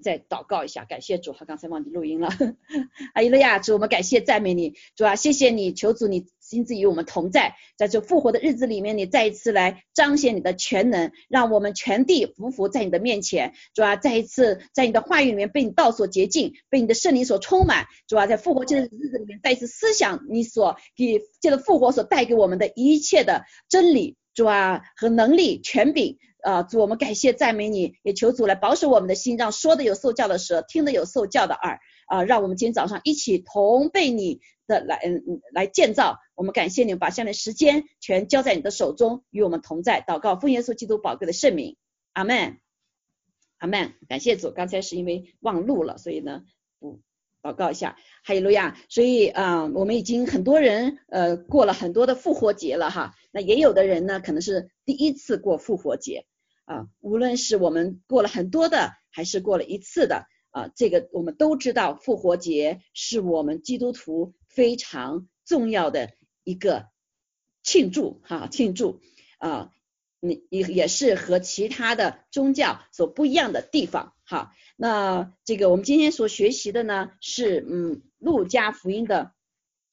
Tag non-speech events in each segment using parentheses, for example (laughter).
再祷告一下，感谢主，哈，刚才忘记录音了。(laughs) 阿利路亚，主，我们感谢赞美你，主啊，谢谢你，求主你亲自与我们同在，在这复活的日子里面，你再一次来彰显你的全能，让我们全地匍匐在你的面前，主啊，再一次在你的话语里面被你道所洁净，被你的圣灵所充满，主啊，在复活节的日子里面再一次思想你所给借着复活所带给我们的一切的真理，主啊和能力权柄。啊，主，我们感谢赞美你，也求主来保守我们的心，让说的有受教的舌，听的有受教的耳啊，让我们今天早上一起同被你的来嗯来建造。我们感谢你，把下面时间全交在你的手中，与我们同在。祷告奉耶稣基督宝贵的圣名，阿门，阿门。感谢主，刚才是因为忘录了，所以呢，不祷告一下，哈利路亚。所以啊，我们已经很多人呃过了很多的复活节了哈，那也有的人呢，可能是第一次过复活节。啊，无论是我们过了很多的，还是过了一次的，啊，这个我们都知道，复活节是我们基督徒非常重要的一个庆祝，哈，庆祝，啊，你也也是和其他的宗教所不一样的地方，哈。那这个我们今天所学习的呢，是嗯，路加福音的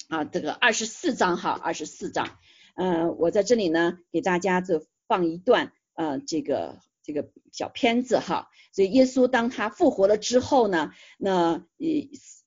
啊这个二十四章，哈，二十四章，嗯，我在这里呢给大家就放一段。呃，这个这个小片子哈，所以耶稣当他复活了之后呢，那呃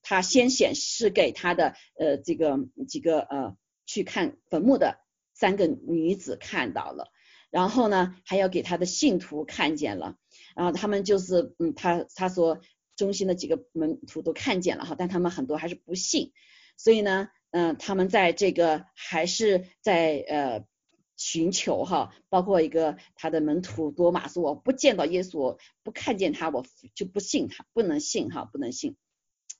他先显示给他的呃这个几个呃去看坟墓的三个女子看到了，然后呢还要给他的信徒看见了，然后他们就是嗯他他说中心的几个门徒都看见了哈，但他们很多还是不信，所以呢嗯他们在这个还是在呃。寻求哈，包括一个他的门徒多马说，我不见到耶稣，不看见他，我就不信他，不能信哈，不能信。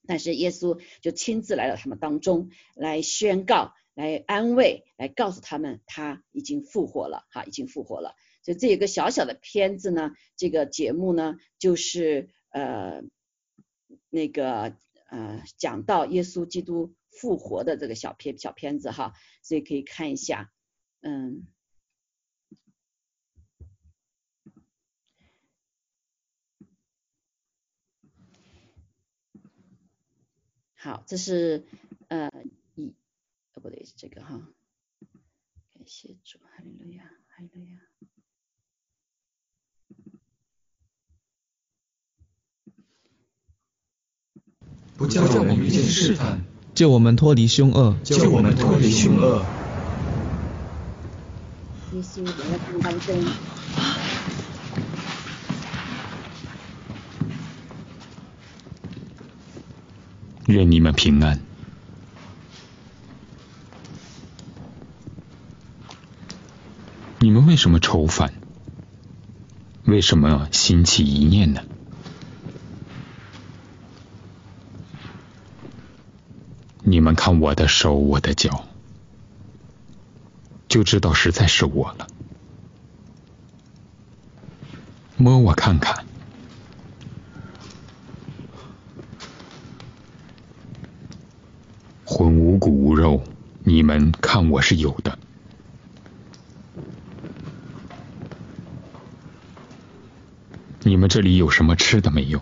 但是耶稣就亲自来到他们当中，来宣告，来安慰，来告诉他们他已经复活了哈，已经复活了。所以这一个小小的片子呢，这个节目呢，就是呃那个呃讲到耶稣基督复活的这个小片小片子哈，所以可以看一下。嗯，好，这是呃一，哦不对，是这个哈，感谢主，哈利路亚，哈利路亚。不叫我们遇见试探，救我们脱离凶恶，救我们脱离凶恶。愿你们平安。你们为什么愁烦？为什么心起一念呢？你们看我的手，我的脚。就知道实在是我了，摸我看看，魂无骨无肉，你们看我是有的。你们这里有什么吃的没有？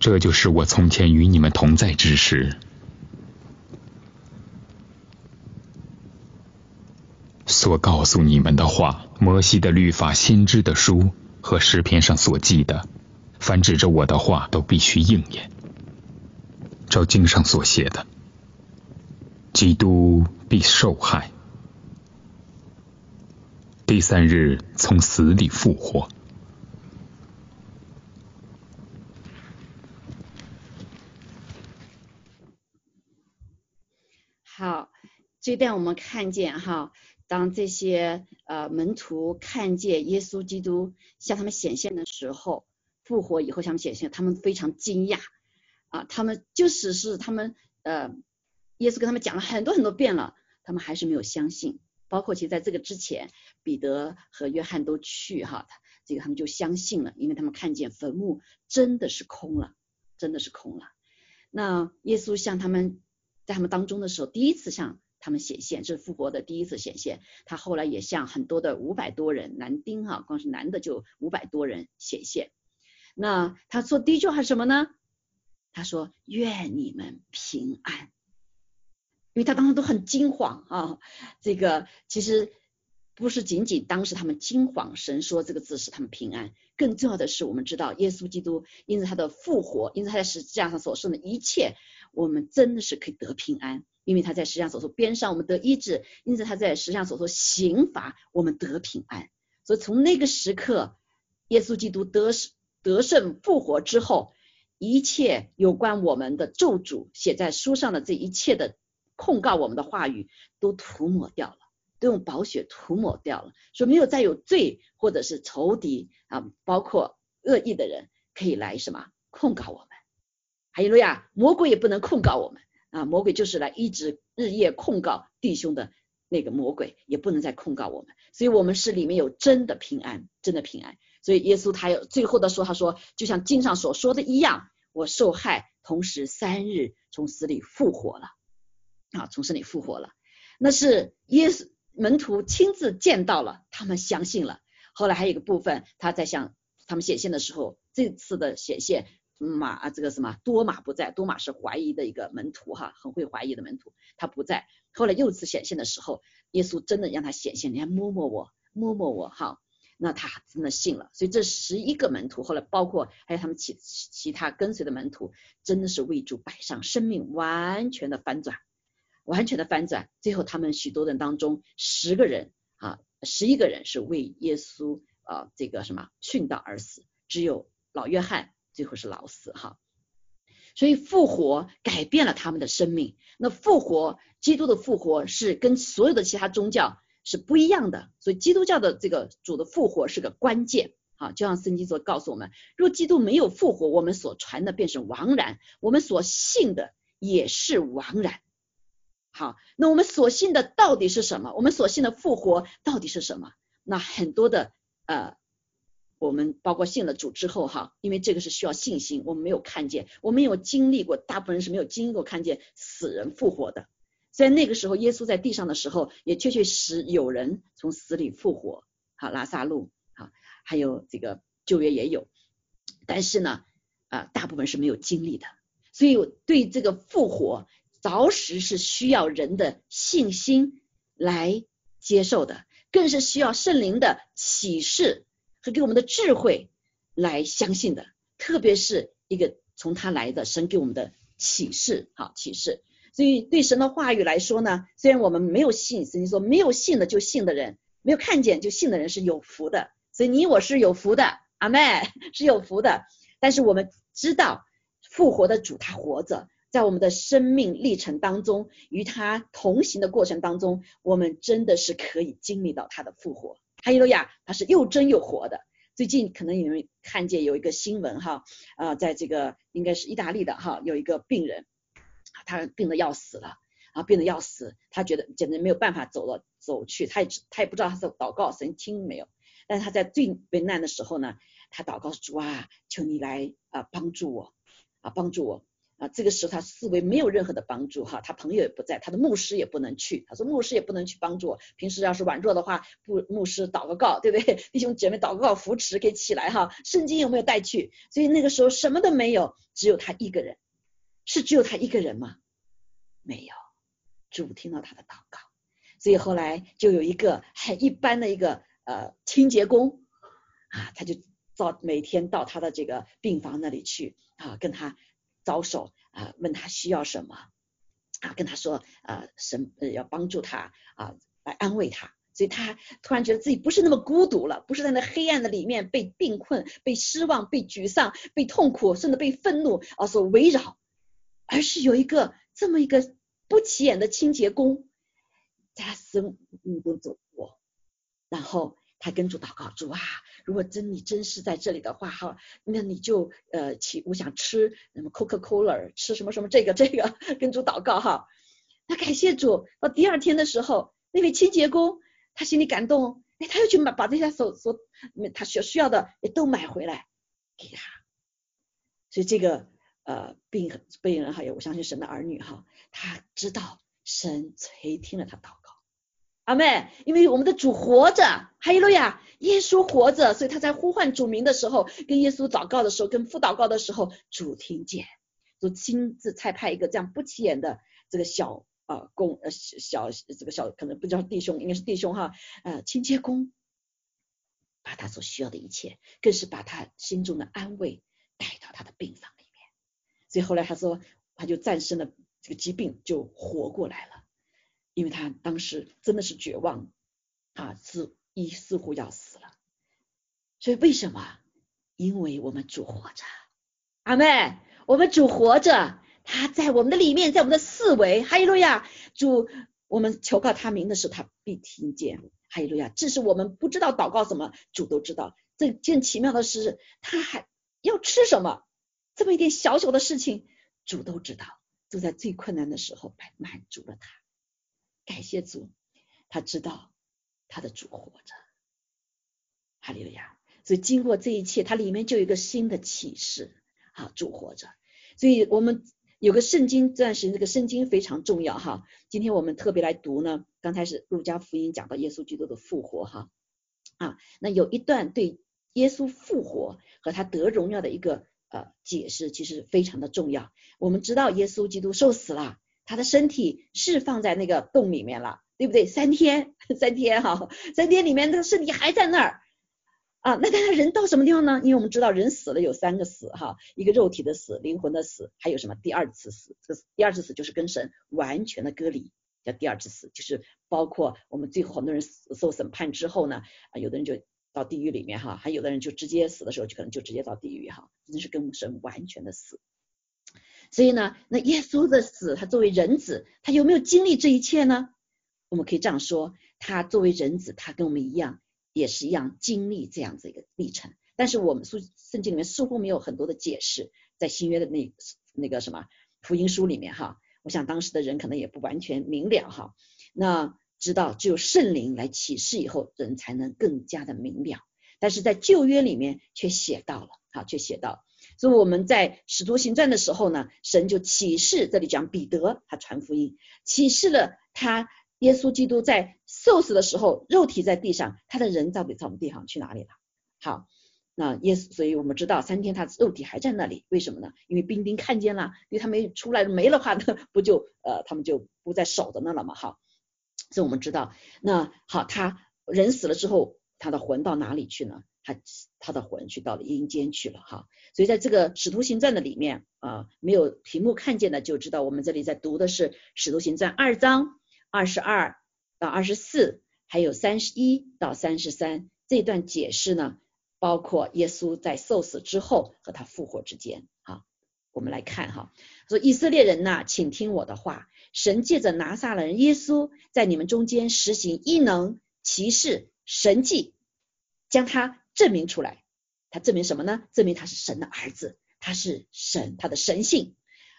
这就是我从前与你们同在之时所告诉你们的话。摩西的律法、先知的书和诗篇上所记的，凡指着我的话，都必须应验。照经上所写的，基督必受害，第三日从死里复活。好这段我们看见哈，当这些呃门徒看见耶稣基督向他们显现的时候，复活以后向他们显现，他们非常惊讶啊，他们就只是他们呃，耶稣跟他们讲了很多很多遍了，他们还是没有相信包括其实在这个之前，彼得和约翰都去哈，这个他们就相信了，因为他们看见坟墓真的是空了，真的是空了。那耶稣向他们在他们当中的时候，第一次向他们显现，这是复活的第一次显现。他后来也向很多的五百多人男丁哈，光是男的就五百多人显现。那他说第一句话是什么呢？他说愿你们平安，因为他当时都很惊慌啊。这个其实不是仅仅当时他们惊慌，神说这个字使他们平安。更重要的是，我们知道耶稣基督因着他的复活，因着他在十字架上所剩的一切，我们真的是可以得平安。因为他在十字架所说边上，我们得医治；因此他在十字架所说刑罚，我们得平安。所以从那个时刻，耶稣基督得得胜复活之后，一切有关我们的咒诅写在书上的这一切的控告我们的话语都涂抹掉了，都用宝血涂抹掉了，说没有再有罪或者是仇敌啊，包括恶意的人可以来什么控告我们。还有路亚，魔鬼也不能控告我们啊，魔鬼就是来一直日夜控告弟兄的那个魔鬼，也不能再控告我们。所以，我们是里面有真的平安，真的平安。所以耶稣他有最后的说，他说就像经上所说的一样，我受害，同时三日从死里复活了啊，从死里复活了。那是耶稣门徒亲自见到了，他们相信了。后来还有一个部分，他在向他们显现的时候，这次的显现马这个什么多马不在，多马是怀疑的一个门徒哈，很会怀疑的门徒，他不在。后来又一次显现的时候，耶稣真的让他显现，你还摸摸我，摸摸我哈。那他真的信了，所以这十一个门徒后来包括还有他们其其他跟随的门徒，真的是为主摆上生命，完全的翻转，完全的翻转。最后他们许多人当中，十个人啊，十一个人是为耶稣啊这个什么殉道而死，只有老约翰最后是老死哈。所以复活改变了他们的生命。那复活，基督的复活是跟所有的其他宗教。是不一样的，所以基督教的这个主的复活是个关键啊，就像圣经所告诉我们，若基督没有复活，我们所传的便是枉然，我们所信的也是枉然。好，那我们所信的到底是什么？我们所信的复活到底是什么？那很多的呃，我们包括信了主之后哈，因为这个是需要信心，我们没有看见，我们有经历过，大部分人是没有经历过看见死人复活的。在那个时候，耶稣在地上的时候，也确确实有人从死里复活，好拉萨路，好还有这个旧约也有，但是呢，啊大部分是没有经历的，所以对这个复活着实是需要人的信心来接受的，更是需要圣灵的启示和给我们的智慧来相信的，特别是一个从他来的神给我们的启示，好启示。所以对神的话语来说呢，虽然我们没有信，圣经说没有信的就信的人，没有看见就信的人是有福的。所以你我是有福的，阿妹是有福的。但是我们知道复活的主他活着，在我们的生命历程当中，与他同行的过程当中，我们真的是可以经历到他的复活。哈利路亚，他是又真又活的。最近可能你们看见有一个新闻哈，啊，在这个应该是意大利的哈，有一个病人。他病得要死了，啊，病得要死，他觉得简直没有办法走了走去，他也他也不知道他是祷告神听没有，但是他在最危难的时候呢，他祷告主啊，求你来啊帮助我啊帮助我啊，这个时候他思维没有任何的帮助哈，他朋友也不在，他的牧师也不能去，他说牧师也不能去帮助我，平时要是软弱的话，不牧师祷个告，对不对？(laughs) 弟兄姐妹祷个告扶持给起来哈，圣经有没有带去？所以那个时候什么都没有，只有他一个人。是只有他一个人吗？没有，主听到他的祷告，所以后来就有一个很一般的一个呃清洁工啊，他就到每天到他的这个病房那里去啊，跟他招手啊，问他需要什么啊，跟他说呃神要帮助他啊，来安慰他，所以他突然觉得自己不是那么孤独了，不是在那黑暗的里面被病困、被失望、被沮丧、被痛苦，甚至被愤怒啊所围绕。而是有一个这么一个不起眼的清洁工，在他生命中走过，然后他跟主祷告，主啊，如果真你真是在这里的话哈，那你就呃起我想吃什么 Coca Cola，吃什么什么这个这个，跟主祷告哈。那感谢主，到第二天的时候，那位清洁工他心里感动，哎，他又去买把这些所所他需需要的也都买回来给他。所以这个呃病病人还有我相信神的儿女哈，他知道神垂听了他祷告。阿妹，因为我们的主活着，哈利路亚，耶稣活着，所以他在呼唤主名的时候，跟耶稣祷告的时候，跟父祷告的时候，主听见，主亲自差派一个这样不起眼的这个小啊工呃小这个小可能不叫弟兄，应该是弟兄哈，呃清洁工，把他所需要的一切，更是把他心中的安慰带到他的病房里面，所以后来他说，他就战胜了这个疾病，就活过来了。因为他当时真的是绝望啊，似一似乎要死了。所以为什么？因为我们主活着，阿妹，我们主活着，他在我们的里面，在我们的四维。哈利路亚，主，我们求告他名的时候，他必听见。哈利路亚，这是我们不知道祷告什么，主都知道。这件奇妙的事，他还要吃什么？这么一点小小的事情，主都知道。就在最困难的时候，满足了他。感谢主，他知道他的主活着，哈利路亚。所以经过这一切，它里面就有一个新的启示啊，主活着。所以我们有个圣经，暂时这个圣经非常重要哈。今天我们特别来读呢，刚开始路加福音讲到耶稣基督的复活哈啊，那有一段对耶稣复活和他得荣耀的一个呃解释，其实非常的重要。我们知道耶稣基督受死了。他的身体是放在那个洞里面了，对不对？三天，三天哈，三天里面他身体还在那儿啊。那他人到什么地方呢？因为我们知道人死了有三个死哈，一个肉体的死，灵魂的死，还有什么第二次死？这个第二次死就是跟神完全的割离，叫第二次死，就是包括我们最后很多人受审判之后呢，啊，有的人就到地狱里面哈，还有的人就直接死的时候就可能就直接到地狱哈，真的是跟神完全的死。所以呢，那耶稣的死，他作为人子，他有没有经历这一切呢？我们可以这样说，他作为人子，他跟我们一样，也是一样经历这样子一个历程。但是我们书圣经里面似乎没有很多的解释，在新约的那那个什么福音书里面哈，我想当时的人可能也不完全明了哈。那知道只有圣灵来启示以后，人才能更加的明了。但是在旧约里面却写到了，哈，却写到了。所以我们在使徒行传的时候呢，神就启示，这里讲彼得他传福音，启示了他耶稣基督在受死的时候，肉体在地上，他的人到底在我们地上去哪里了？好，那耶稣，所以我们知道三天他肉体还在那里，为什么呢？因为兵丁看见了，因为他没出来没了话，(laughs) 那不就呃他们就不再守着那了嘛？哈，所以我们知道，那好，他人死了之后，他的魂到哪里去呢？他他的魂去到了阴间去了哈，所以在这个使徒行传的里面啊，没有屏幕看见的就知道，我们这里在读的是使徒行传二章二十二到二十四，还有三十一到三十三这段解释呢，包括耶稣在受死之后和他复活之间啊，我们来看哈，说以色列人呐，请听我的话，神借着拿撒勒人耶稣在你们中间实行异能、奇事、神迹，将他。证明出来，他证明什么呢？证明他是神的儿子，他是神，他的神性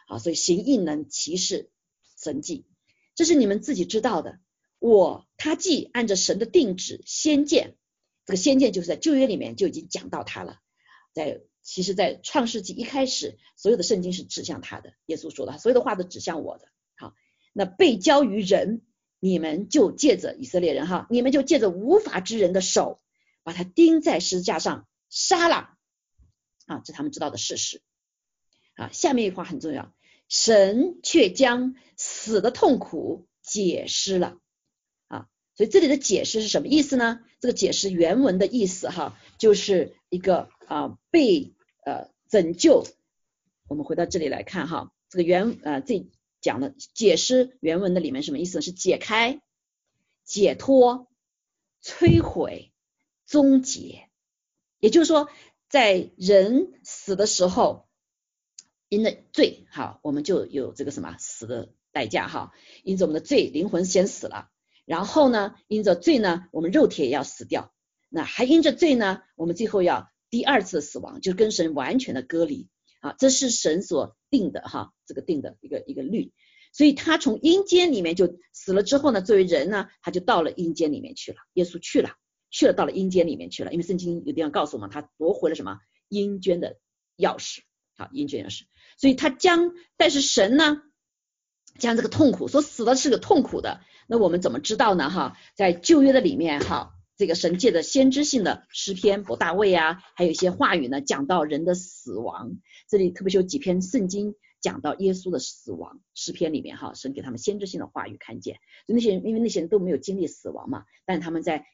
啊，所以行异能、奇事、神迹，这是你们自己知道的。我他既按着神的定旨先见，这个先见就是在旧约里面就已经讲到他了，在其实，在创世纪一开始，所有的圣经是指向他的。耶稣说的，所有的话都指向我的。好，那被交于人，你们就借着以色列人哈，你们就借着无法之人的手。把他钉在十字架上杀了啊，这他们知道的事实啊。下面一句话很重要，神却将死的痛苦解释了啊。所以这里的解释是什么意思呢？这个解释原文的意思哈，就是一个啊被呃拯救。我们回到这里来看哈，这个原呃这讲的解释原文的里面什么意思呢？是解开、解脱、摧毁。终结，也就是说，在人死的时候，因的罪，哈，我们就有这个什么死的代价，哈，因着我们的罪，灵魂先死了，然后呢，因着罪呢，我们肉体也要死掉，那还因着罪呢，我们最后要第二次死亡，就跟神完全的隔离，啊，这是神所定的，哈，这个定的一个一个律，所以他从阴间里面就死了之后呢，作为人呢，他就到了阴间里面去了。耶稣去了，去了到了阴间里面去了，因为圣经有地方告诉我们，他夺回了什么阴间的钥匙，好，阴间钥匙。所以他将，但是神呢，将这个痛苦，说死的是个痛苦的，那我们怎么知道呢？哈，在旧约的里面，哈，这个神界的先知性的诗篇，伯大卫啊，还有一些话语呢，讲到人的死亡。这里特别是有几篇圣经讲到耶稣的死亡，诗篇里面哈，神给他们先知性的话语看见，就那些人，因为那些人都没有经历死亡嘛，但他们在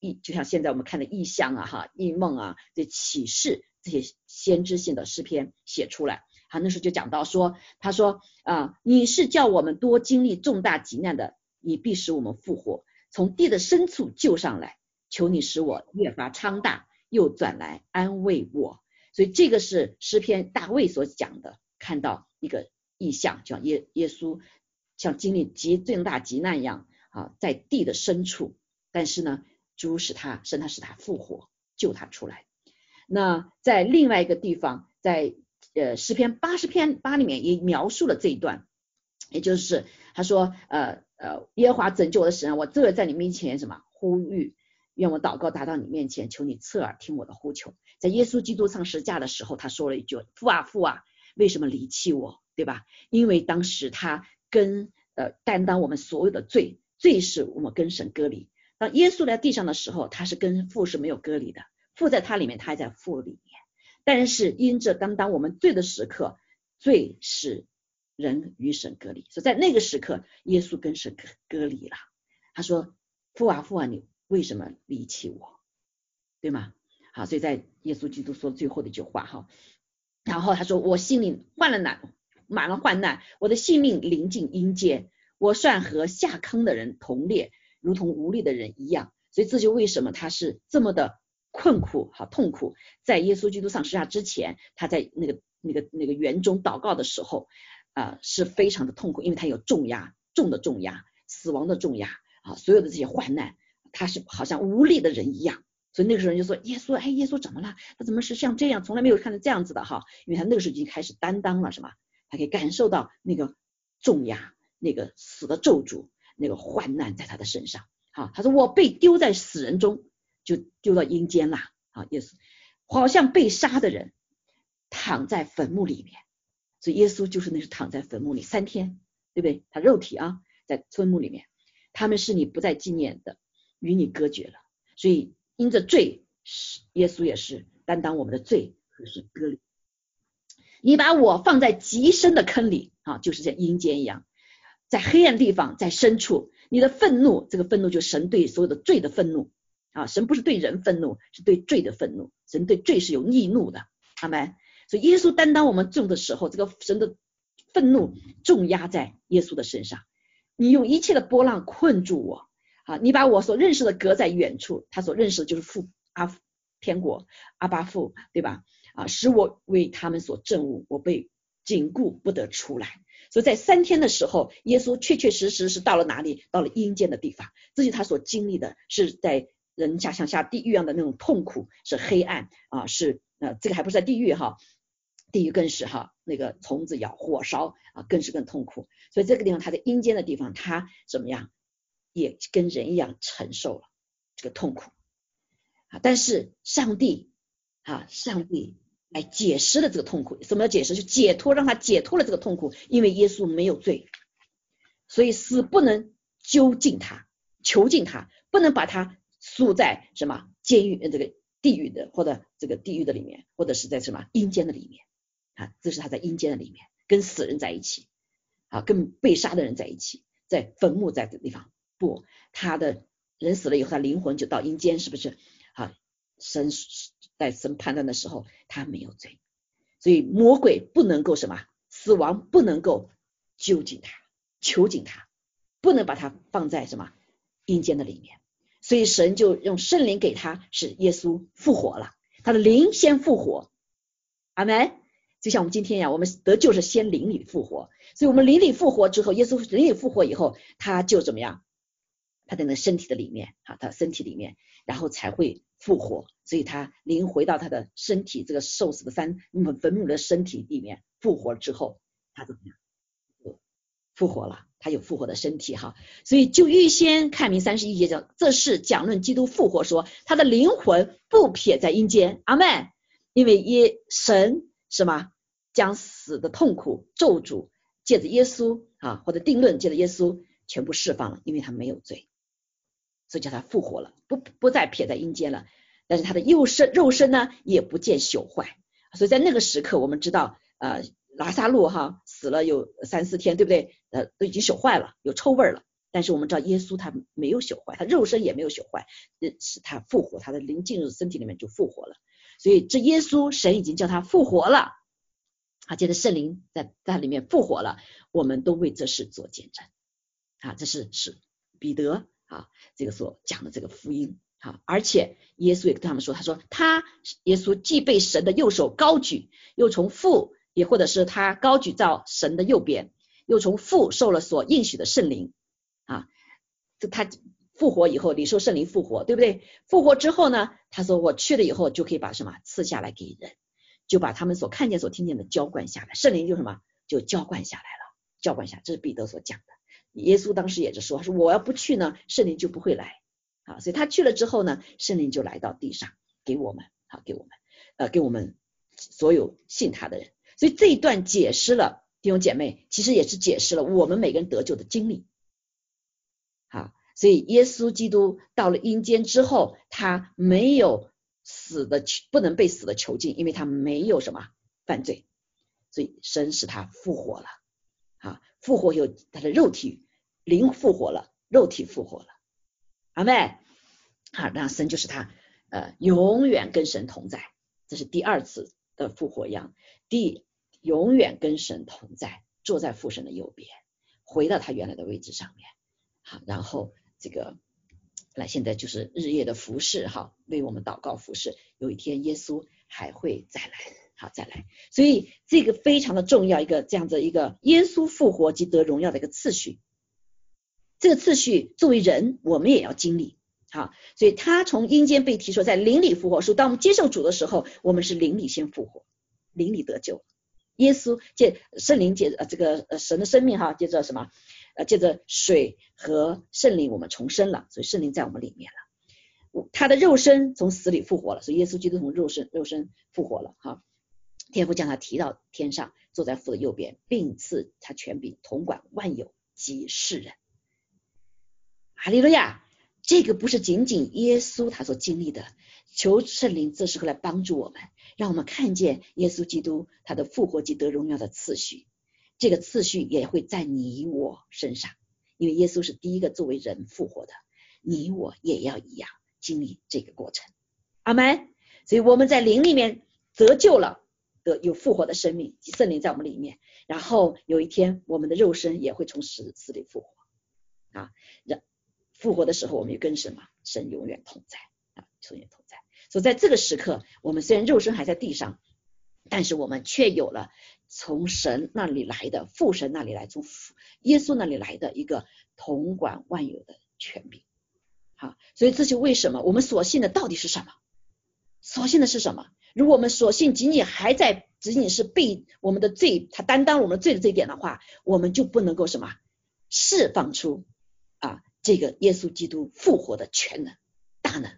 异，就像现在我们看的异象啊，哈，异梦啊，这启示这些先知性的诗篇写出来。好，那时候就讲到说，他说啊，你是叫我们多经历重大急难的，你必使我们复活，从地的深处救上来，求你使我越发昌大，又转来安慰我。所以这个是诗篇大卫所讲的，看到一个意象，叫耶耶稣像经历极重大极难一样啊，在地的深处，但是呢，主使他，使他使他复活，救他出来。那在另外一个地方，在呃诗篇八十篇八里面也描述了这一段，也就是他说呃呃耶和华拯救我的神，我这在你面前什么呼吁。愿我祷告达到你面前，求你侧耳听我的呼求。在耶稣基督上十架的时候，他说了一句：“父啊父啊，为什么离弃我？对吧？因为当时他跟呃担当我们所有的罪，罪是我们跟神隔离。当耶稣在地上的时候，他是跟父是没有隔离的，父在他里面，他还在父里面。但是因着当当我们罪的时刻，罪是人与神隔离，所以在那个时刻，耶稣跟神隔隔离了。他说：父啊父啊，你。为什么离弃我？对吗？好，所以在耶稣基督说最后的一句话哈，然后他说我心里患了难，满了患难，我的性命临近阴间，我算和下坑的人同列，如同无力的人一样。所以这就为什么他是这么的困苦哈痛苦。在耶稣基督上十字架之前，他在那个那个那个园中祷告的时候啊，是非常的痛苦，因为他有重压，重的重压，死亡的重压啊，所有的这些患难。他是好像无力的人一样，所以那个时候人就说耶稣，哎，耶稣怎么了？他怎么是像这样？从来没有看到这样子的哈，因为他那个时候已经开始担当了，是吗？他可以感受到那个重压，那个死的咒诅，那个患难在他的身上。好，他说我被丢在死人中，就丢到阴间了。好，耶稣好像被杀的人躺在坟墓里面，所以耶稣就是那是躺在坟墓里三天，对不对？他肉体啊在坟墓里面，他们是你不再纪念的。与你隔绝了，所以因着罪是，耶稣也是担当我们的罪，和是割礼。你把我放在极深的坑里啊，就是像阴间一样，在黑暗地方，在深处。你的愤怒，这个愤怒就是神对所有的罪的愤怒啊，神不是对人愤怒，是对罪的愤怒。神对罪是有逆怒的，阿门。所以耶稣担当我们重的时候，这个神的愤怒重压在耶稣的身上。你用一切的波浪困住我。啊，你把我所认识的隔在远处，他所认识的就是父阿天国阿巴父，对吧？啊，使我为他们所证悟，我被禁锢不得出来。所以在三天的时候，耶稣确确实实是到了哪里？到了阴间的地方。这是他所经历的，是在人家像下地狱一样的那种痛苦，是黑暗啊，是呃，这个还不是在地狱哈，地狱更是哈，那个虫子咬、火烧啊，更是更痛苦。所以这个地方他在阴间的地方，他怎么样？也跟人一样承受了这个痛苦啊，但是上帝啊，上帝来解释了这个痛苦，什么叫解释？就解脱，让他解脱了这个痛苦，因为耶稣没有罪，所以死不能囚禁他，囚禁他，不能把他锁在什么监狱这个地狱的或者这个地狱的里面，或者是在什么阴间的里面啊，这是他在阴间的里面跟死人在一起啊，跟被杀的人在一起，在坟墓在的地方。不，他的人死了以后，他灵魂就到阴间，是不是？啊，神在神判断的时候，他没有罪，所以魔鬼不能够什么，死亡不能够囚禁他，囚禁他，不能把他放在什么阴间的里面。所以神就用圣灵给他，使耶稣复活了，他的灵先复活。阿门。就像我们今天呀，我们得救是先灵里复活，所以我们灵里复活之后，耶稣灵里复活以后，他就怎么样？他在那身体的里面，啊，他身体里面，然后才会复活，所以他灵回到他的身体，这个受死的三那么坟墓的身体里面复活之后，他怎么样？复活了，他有复活的身体哈，所以就预先看明三十一节讲，这是讲论基督复活，说他的灵魂不撇在阴间，阿门。因为耶神什么将死的痛苦咒诅借着耶稣啊，或者定论借着耶稣全部释放了，因为他没有罪，所以叫他复活了，不不再撇在阴间了。但是他的肉身肉身呢也不见朽坏，所以在那个时刻，我们知道呃拉萨路哈死了有三四天，对不对？呃都已经朽坏了，有臭味了。但是我们知道耶稣他没有朽坏，他肉身也没有朽坏，是他复活，他的灵进入身体里面就复活了。所以这耶稣神已经叫他复活了，啊，接着圣灵在在里面复活了，我们都为这事做见证，啊，这是是彼得啊这个所讲的这个福音。好，而且耶稣也跟他们说，他说他耶稣既被神的右手高举，又从父也或者是他高举到神的右边，又从父受了所应许的圣灵啊，这他复活以后，领受圣灵复活，对不对？复活之后呢，他说我去了以后就可以把什么赐下来给人，就把他们所看见、所听见的浇灌下来，圣灵就什么就浇灌下来了，浇灌下，这是彼得所讲的。耶稣当时也是说，说我要不去呢，圣灵就不会来。啊，所以他去了之后呢，圣灵就来到地上，给我们，啊，给我们，呃，给我们所有信他的人。所以这一段解释了弟兄姐妹，其实也是解释了我们每个人得救的经历。好，所以耶稣基督到了阴间之后，他没有死的，不能被死的囚禁，因为他没有什么犯罪，所以神使他复活了。啊，复活以后，他的肉体灵复活了，肉体复活了。阿妹，好，那神就是他，呃，永远跟神同在，这是第二次的复活样，第永远跟神同在，坐在父神的右边，回到他原来的位置上面，好，然后这个，来现在就是日夜的服侍，哈，为我们祷告服侍，有一天耶稣还会再来，好，再来，所以这个非常的重要，一个这样子一个耶稣复活及得荣耀的一个次序。这个次序作为人，我们也要经历，好，所以他从阴间被提出，在灵里复活。说当我们接受主的时候，我们是灵里先复活，灵里得救。耶稣借圣灵借呃这个呃神的生命哈，借着什么呃借着水和圣灵，我们重生了，所以圣灵在我们里面了。他的肉身从死里复活了，所以耶稣基督从肉身肉身复活了哈。天父将他提到天上，坐在父的右边，并赐他权柄，统管万有及世人。哈利路亚！这个不是仅仅耶稣他所经历的，求圣灵这时候来帮助我们，让我们看见耶稣基督他的复活及得荣耀的次序。这个次序也会在你我身上，因为耶稣是第一个作为人复活的，你我也要一样经历这个过程。阿门。所以我们在灵里面得救了，得有复活的生命，圣灵在我们里面，然后有一天我们的肉身也会从死死里复活啊，让。复活的时候，我们也跟什么？神永远同在啊，永远同在。所以在这个时刻，我们虽然肉身还在地上，但是我们却有了从神那里来的父神那里来，从耶稣那里来的一个统管万有的权柄。好，所以这就为什么我们所信的到底是什么？所信的是什么？如果我们所信仅仅还在仅仅是被我们的罪，他担当我们罪的这一点的话，我们就不能够什么释放出。这个耶稣基督复活的全能大能，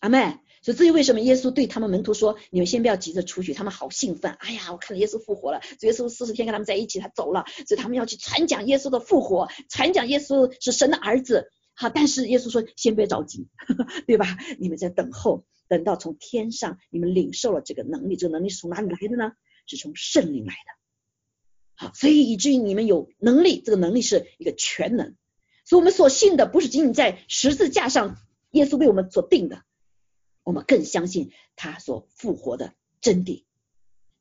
阿妹，所以至于为什么耶稣对他们门徒说：“你们先不要急着出去。”他们好兴奋，哎呀，我看到耶稣复活了，耶稣四十天跟他们在一起，他走了，所以他们要去传讲耶稣的复活，传讲耶稣是神的儿子。好，但是耶稣说：“先别着急，(laughs) 对吧？你们在等候，等到从天上你们领受了这个能力，这个能力是从哪里来的呢？是从圣灵来的。好，所以以至于你们有能力，这个能力是一个全能。”所以，我们所信的不是仅仅在十字架上耶稣为我们所定的，我们更相信他所复活的真谛。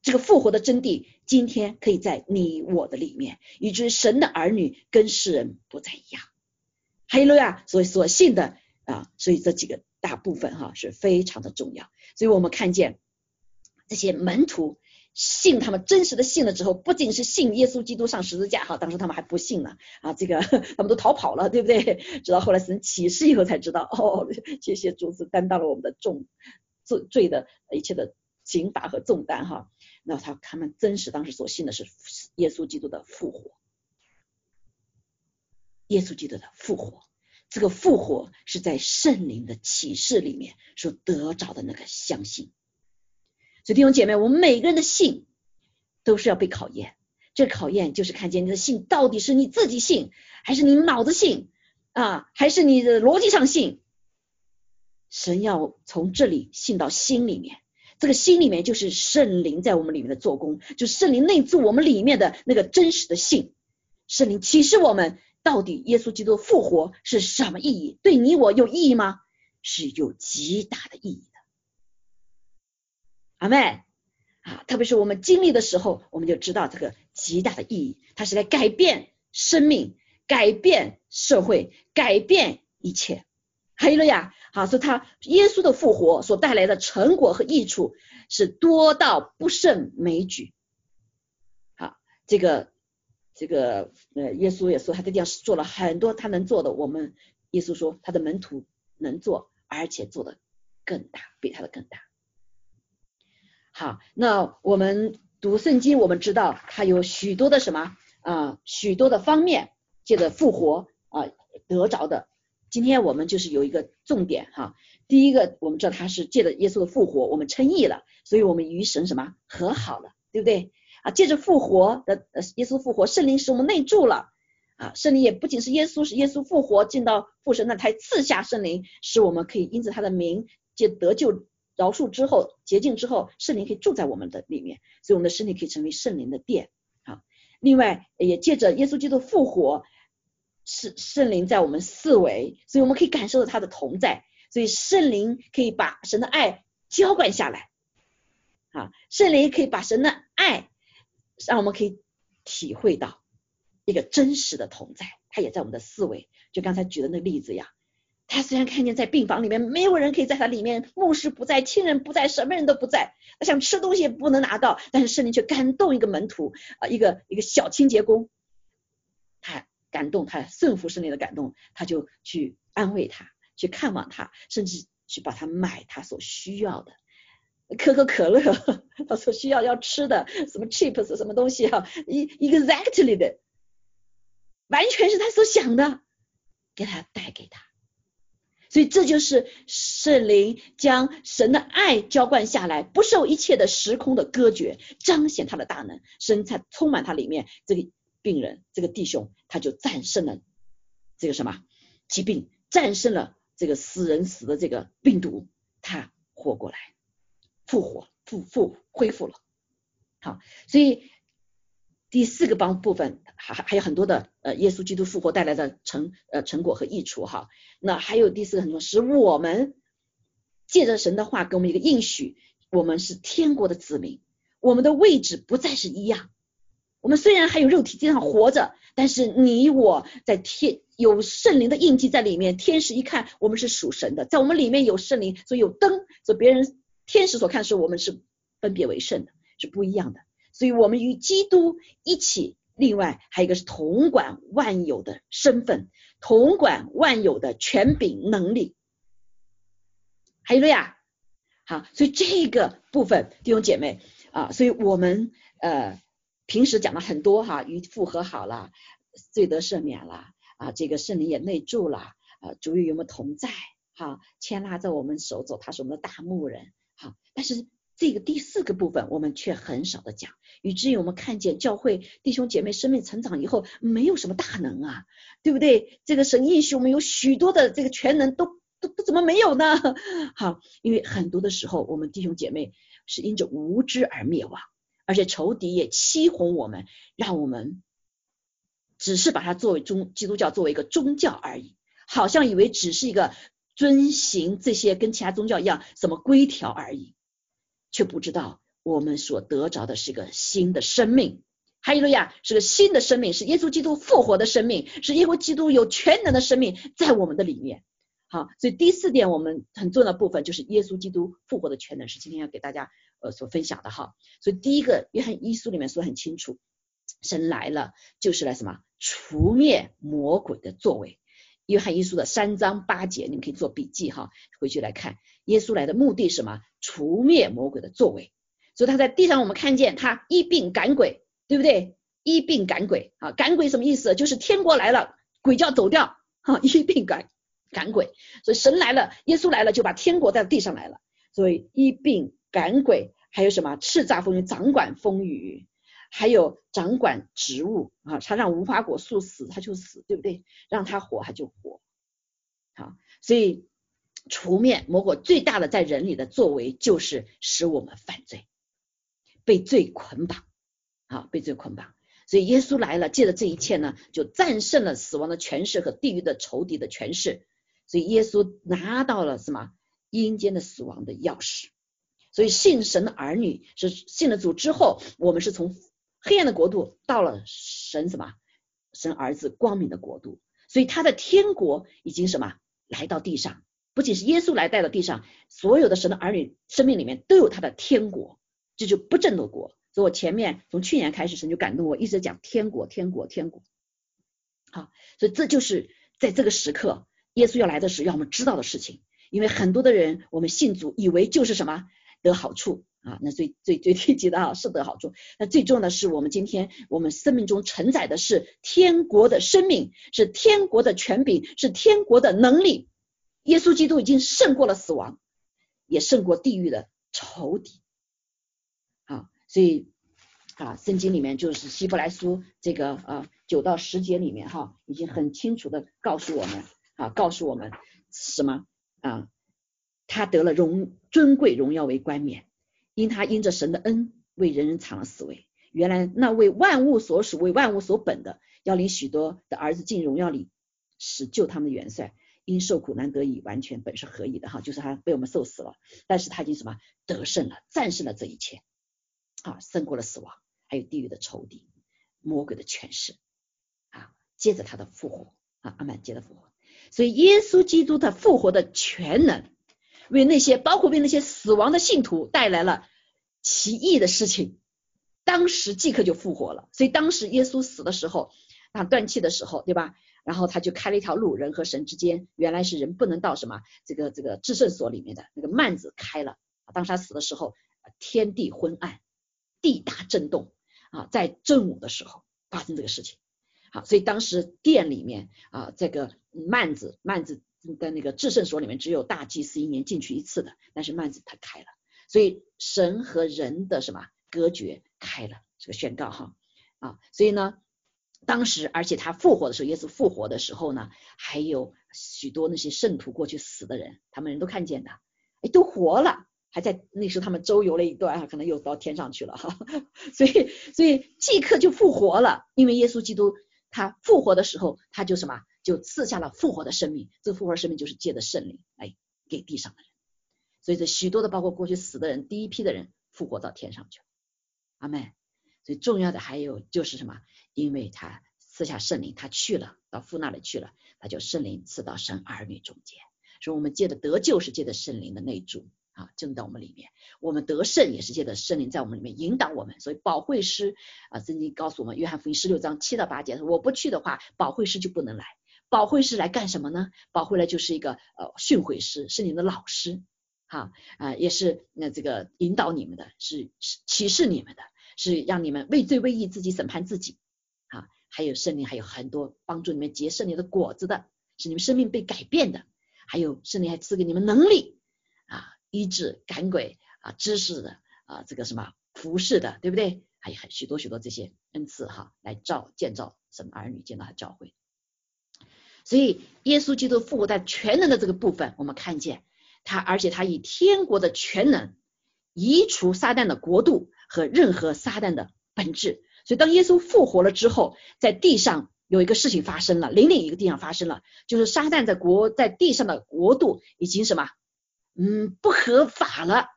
这个复活的真谛，今天可以在你我的里面，以至于神的儿女跟世人不再一样。哈利路亚！所以所信的啊，所以这几个大部分哈是非常的重要。所以我们看见这些门徒。信他们真实的信了之后，不仅是信耶稣基督上十字架哈，当时他们还不信呢啊，这个他们都逃跑了，对不对？直到后来神启示以后才知道，哦，谢谢主子担当了我们的重罪罪的一切的刑罚和重担哈。那他他们真实当时所信的是耶稣基督的复活耶稣基督的复活。这个复活是在圣灵的启示里面所得着的那个相信。所以弟兄姐妹，我们每个人的信都是要被考验。这考验就是看见你的信到底是你自己信，还是你脑子信啊，还是你的逻辑上信。神要从这里信到心里面，这个心里面就是圣灵在我们里面的做工，就是圣灵内住我们里面的那个真实的信。圣灵启示我们，到底耶稣基督复活是什么意义？对你我有意义吗？是有极大的意义的。阿妹啊，特别是我们经历的时候，我们就知道这个极大的意义，它是来改变生命、改变社会、改变一切。还有了呀，好，所以他耶稣的复活所带来的成果和益处是多到不胜枚举。好，这个这个呃，耶稣也说他在地上做了很多他能做的，我们耶稣说他的门徒能做，而且做的更大，比他的更大。好，那我们读圣经，我们知道他有许多的什么啊，许多的方面借着复活啊得着的。今天我们就是有一个重点哈，第一个我们知道他是借着耶稣的复活，我们称义了，所以我们与神什么和好了，对不对啊？借着复活的呃耶稣复活，圣灵使我们内住了啊，圣灵也不仅是耶稣，是耶稣复活进到父神那才赐下圣灵，使我们可以因着他的名借得救饶恕之后洁净之后，圣灵可以住在我们的里面，所以我们的身体可以成为圣灵的殿啊。另外也借着耶稣基督复活。圣圣灵在我们四维，所以我们可以感受到他的同在，所以圣灵可以把神的爱浇灌下来，啊，圣灵可以把神的爱让我们可以体会到一个真实的同在，他也在我们的四维。就刚才举的那个例子呀，他虽然看见在病房里面没有人可以在他里面，牧师不在，亲人不在，什么人都不在，他想吃东西也不能拿到，但是圣灵却感动一个门徒啊，一个一个小清洁工，他。感动他，顺服圣灵的感动，他就去安慰他，去看望他，甚至去把他买他所需要的可口可乐，(laughs) 他所需要要吃的什么 chips 什么东西哈，一 exactly 的，完全是他所想的，给他带给他，所以这就是圣灵将神的爱浇灌下来，不受一切的时空的隔绝，彰显他的大能，神才充满他里面这个。病人这个弟兄他就战胜了这个什么疾病，战胜了这个死人死的这个病毒，他活过来，复活复复恢复了。好，所以第四个帮部分还还有很多的呃耶稣基督复活带来的成呃成果和益处哈。那还有第四个很重要，使我们借着神的话给我们一个应许，我们是天国的子民，我们的位置不再是一样。我们虽然还有肉体地上活着，但是你我在天有圣灵的印记在里面。天使一看，我们是属神的，在我们里面有圣灵，所以有灯，所以别人天使所看是，我们是分别为圣的，是不一样的。所以我们与基督一起，另外还有一个是统管万有的身份，统管万有的权柄能力。还有了呀，好，所以这个部分弟兄姐妹啊，所以我们呃。平时讲了很多哈，与复和好了，罪得赦免了啊，这个圣灵也内住了啊，主与我们同在哈，牵拉着我们手走，他是我们的大牧人哈。但是这个第四个部分我们却很少的讲，以至于我们看见教会弟兄姐妹生命成长以后没有什么大能啊，对不对？这个神应许我们有许多的这个全能都都都怎么没有呢？(laughs) 好，因为很多的时候我们弟兄姐妹是因着无知而灭亡。而且仇敌也欺哄我们，让我们只是把它作为宗基督教作为一个宗教而已，好像以为只是一个遵行这些跟其他宗教一样什么规条而已，却不知道我们所得着的是个新的生命。还有了呀，是个新的生命，是耶稣基督复活的生命，是耶稣基督有全能的生命在我们的里面。好，所以第四点我们很重要的部分就是耶稣基督复活的全能，是今天要给大家呃所分享的哈。所以第一个约翰一书里面说很清楚，神来了就是来什么除灭魔鬼的作为。约翰一书的三章八节，你们可以做笔记哈，回去来看。耶稣来的目的是什么？除灭魔鬼的作为。所以他在地上我们看见他一病赶鬼，对不对？一病赶鬼啊，赶鬼什么意思？就是天国来了。鬼就要走掉，哈，一并赶赶鬼。所以神来了，耶稣来了，就把天国带到地上来了。所以一并赶鬼，还有什么叱咤风云，掌管风雨，还有掌管植物啊，他让无花果树死，他就死，对不对？让他活，他就活。好，所以除灭魔鬼最大的在人里的作为，就是使我们犯罪，被罪捆绑，啊，被罪捆绑。所以耶稣来了，借着这一切呢，就战胜了死亡的权势和地狱的仇敌的权势。所以耶稣拿到了什么阴间的死亡的钥匙。所以信神的儿女是信了主之后，我们是从黑暗的国度到了神什么神儿子光明的国度。所以他的天国已经什么来到地上，不仅是耶稣来带到地上，所有的神的儿女生命里面都有他的天国，这就不正的国。所以我前面从去年开始，神就感动我，一直讲天国，天国，天国。好，所以这就是在这个时刻，耶稣要来的时候，要我们知道的事情。因为很多的人，我们信主以为就是什么得好处啊，那最最最低级的啊是得好处。那最重要的是，我们今天我们生命中承载的是天国的生命，是天国的权柄，是天国的能力。耶稣基督已经胜过了死亡，也胜过地狱的仇敌。啊所以啊，圣经里面就是希伯来书这个啊九到十节里面哈，已经很清楚的告诉我们啊，告诉我们什么啊？他得了荣尊贵荣耀为冠冕，因他因着神的恩为人人尝了死位。原来那为万物所属、为万物所本的，要领许多的儿子进荣耀里，使救他们的元帅，因受苦难得以完全，本是何以的哈？就是他被我们受死了，但是他已经什么得胜了，战胜了这一切。啊，胜过了死亡，还有地狱的仇敌、魔鬼的权势啊！接着他的复活啊，阿满，接着复活。所以耶稣基督他复活的全能，为那些包括为那些死亡的信徒带来了奇异的事情。当时即刻就复活了。所以当时耶稣死的时候啊，断气的时候，对吧？然后他就开了一条路，人和神之间原来是人不能到什么这个这个至圣所里面的那个幔子开了。当他死的时候，天地昏暗。地大震动啊，在正午的时候发生这个事情，好，所以当时殿里面啊，这个幔子幔子的那个至圣所里面只有大祭司一年进去一次的，但是幔子他开了，所以神和人的什么隔绝开了，这个宣告哈啊，所以呢，当时而且他复活的时候，耶稣复活的时候呢，还有许多那些圣徒过去死的人，他们人都看见的，哎，都活了。还在那时候，他们周游了一段，可能又到天上去了哈。(laughs) 所以，所以即刻就复活了，因为耶稣基督他复活的时候，他就什么，就赐下了复活的生命。这复活生命就是借着圣灵来给地上的人。所以，这许多的包括过去死的人，第一批的人复活到天上去了。阿门。所以重要的还有就是什么？因为他赐下圣灵，他去了到父那里去了，他就圣灵赐到神儿女中间。说我们借的得救是借的圣灵的内住。啊，进到我们里面，我们得胜也是借的圣灵在我们里面引导我们，所以保惠师啊，曾经告诉我们，约翰福音十六章七到八节，我不去的话，保惠师就不能来。保惠师来干什么呢？保惠来就是一个呃训诲师，是你的老师，哈啊，也是那这个引导你们的，是是启示你们的，是让你们畏罪畏义，自己审判自己，啊，还有圣灵还有很多帮助你们结圣灵的果子的，是你们生命被改变的，还有圣灵还赐给你们能力啊。医治赶鬼啊，知识的啊，这个什么服饰的，对不对？还有很许多许多这些恩赐哈，来造建造什么儿女，建造教会。所以耶稣基督复活在全能的这个部分，我们看见他，而且他以天国的全能移除撒旦的国度和任何撒旦的本质。所以当耶稣复活了之后，在地上有一个事情发生了，另一个地方发生了，就是撒旦在国在地上的国度已经什么？嗯，不合法了。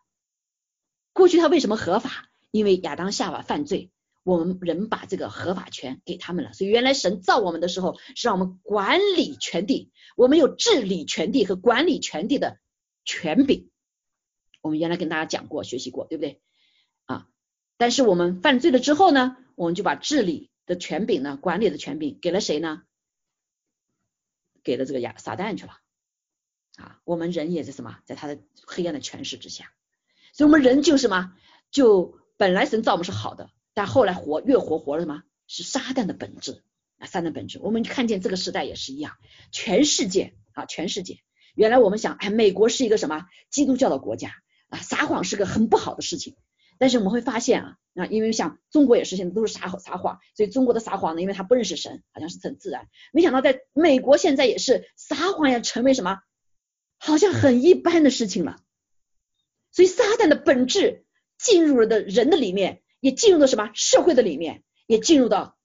过去他为什么合法？因为亚当夏娃犯罪，我们人把这个合法权给他们了。所以原来神造我们的时候是让我们管理全地，我们有治理全地和管理全地的权柄。我们原来跟大家讲过、学习过，对不对？啊，但是我们犯罪了之后呢，我们就把治理的权柄呢、管理的权柄给了谁呢？给了这个亚撒旦去了。啊，我们人也是什么，在他的黑暗的权势之下，所以我们人就什么，就本来神造我们是好的，但后来活越活活了什么，是撒旦的本质，啊，撒旦本质。我们看见这个时代也是一样，全世界啊，全世界，原来我们想，哎，美国是一个什么基督教的国家啊，撒谎是个很不好的事情。但是我们会发现啊，啊，因为像中国也是现在都是撒撒谎，所以中国的撒谎呢，因为他不认识神，好像是很自然。没想到在美国现在也是撒谎要成为什么，好像很一般的事情了。所以撒旦的本质进入了的人的里面，也进入到什么社会的里面，也进入到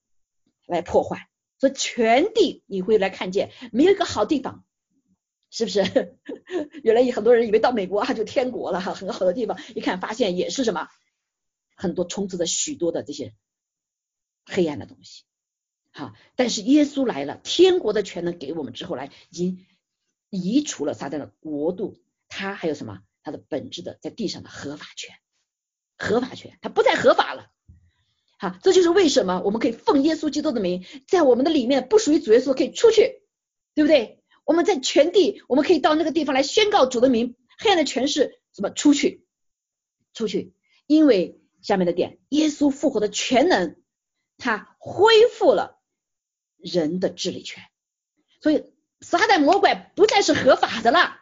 来破坏。所以全地你会来看见没有一个好地方，是不是？(laughs) 原来很多人以为到美国啊就天国了哈，很好的地方，一看发现也是什么。很多充斥着许多的这些黑暗的东西，好，但是耶稣来了，天国的权能给我们之后来，已经移除了撒旦的国度，他还有什么？他的本质的在地上的合法权，合法权，他不再合法了。好，这就是为什么我们可以奉耶稣基督的名，在我们的里面不属于主耶稣可以出去，对不对？我们在全地，我们可以到那个地方来宣告主的名，黑暗的权势什么出去，出去，因为。下面的点，耶稣复活的全能，他恢复了人的治理权，所以撒旦魔鬼不再是合法的了，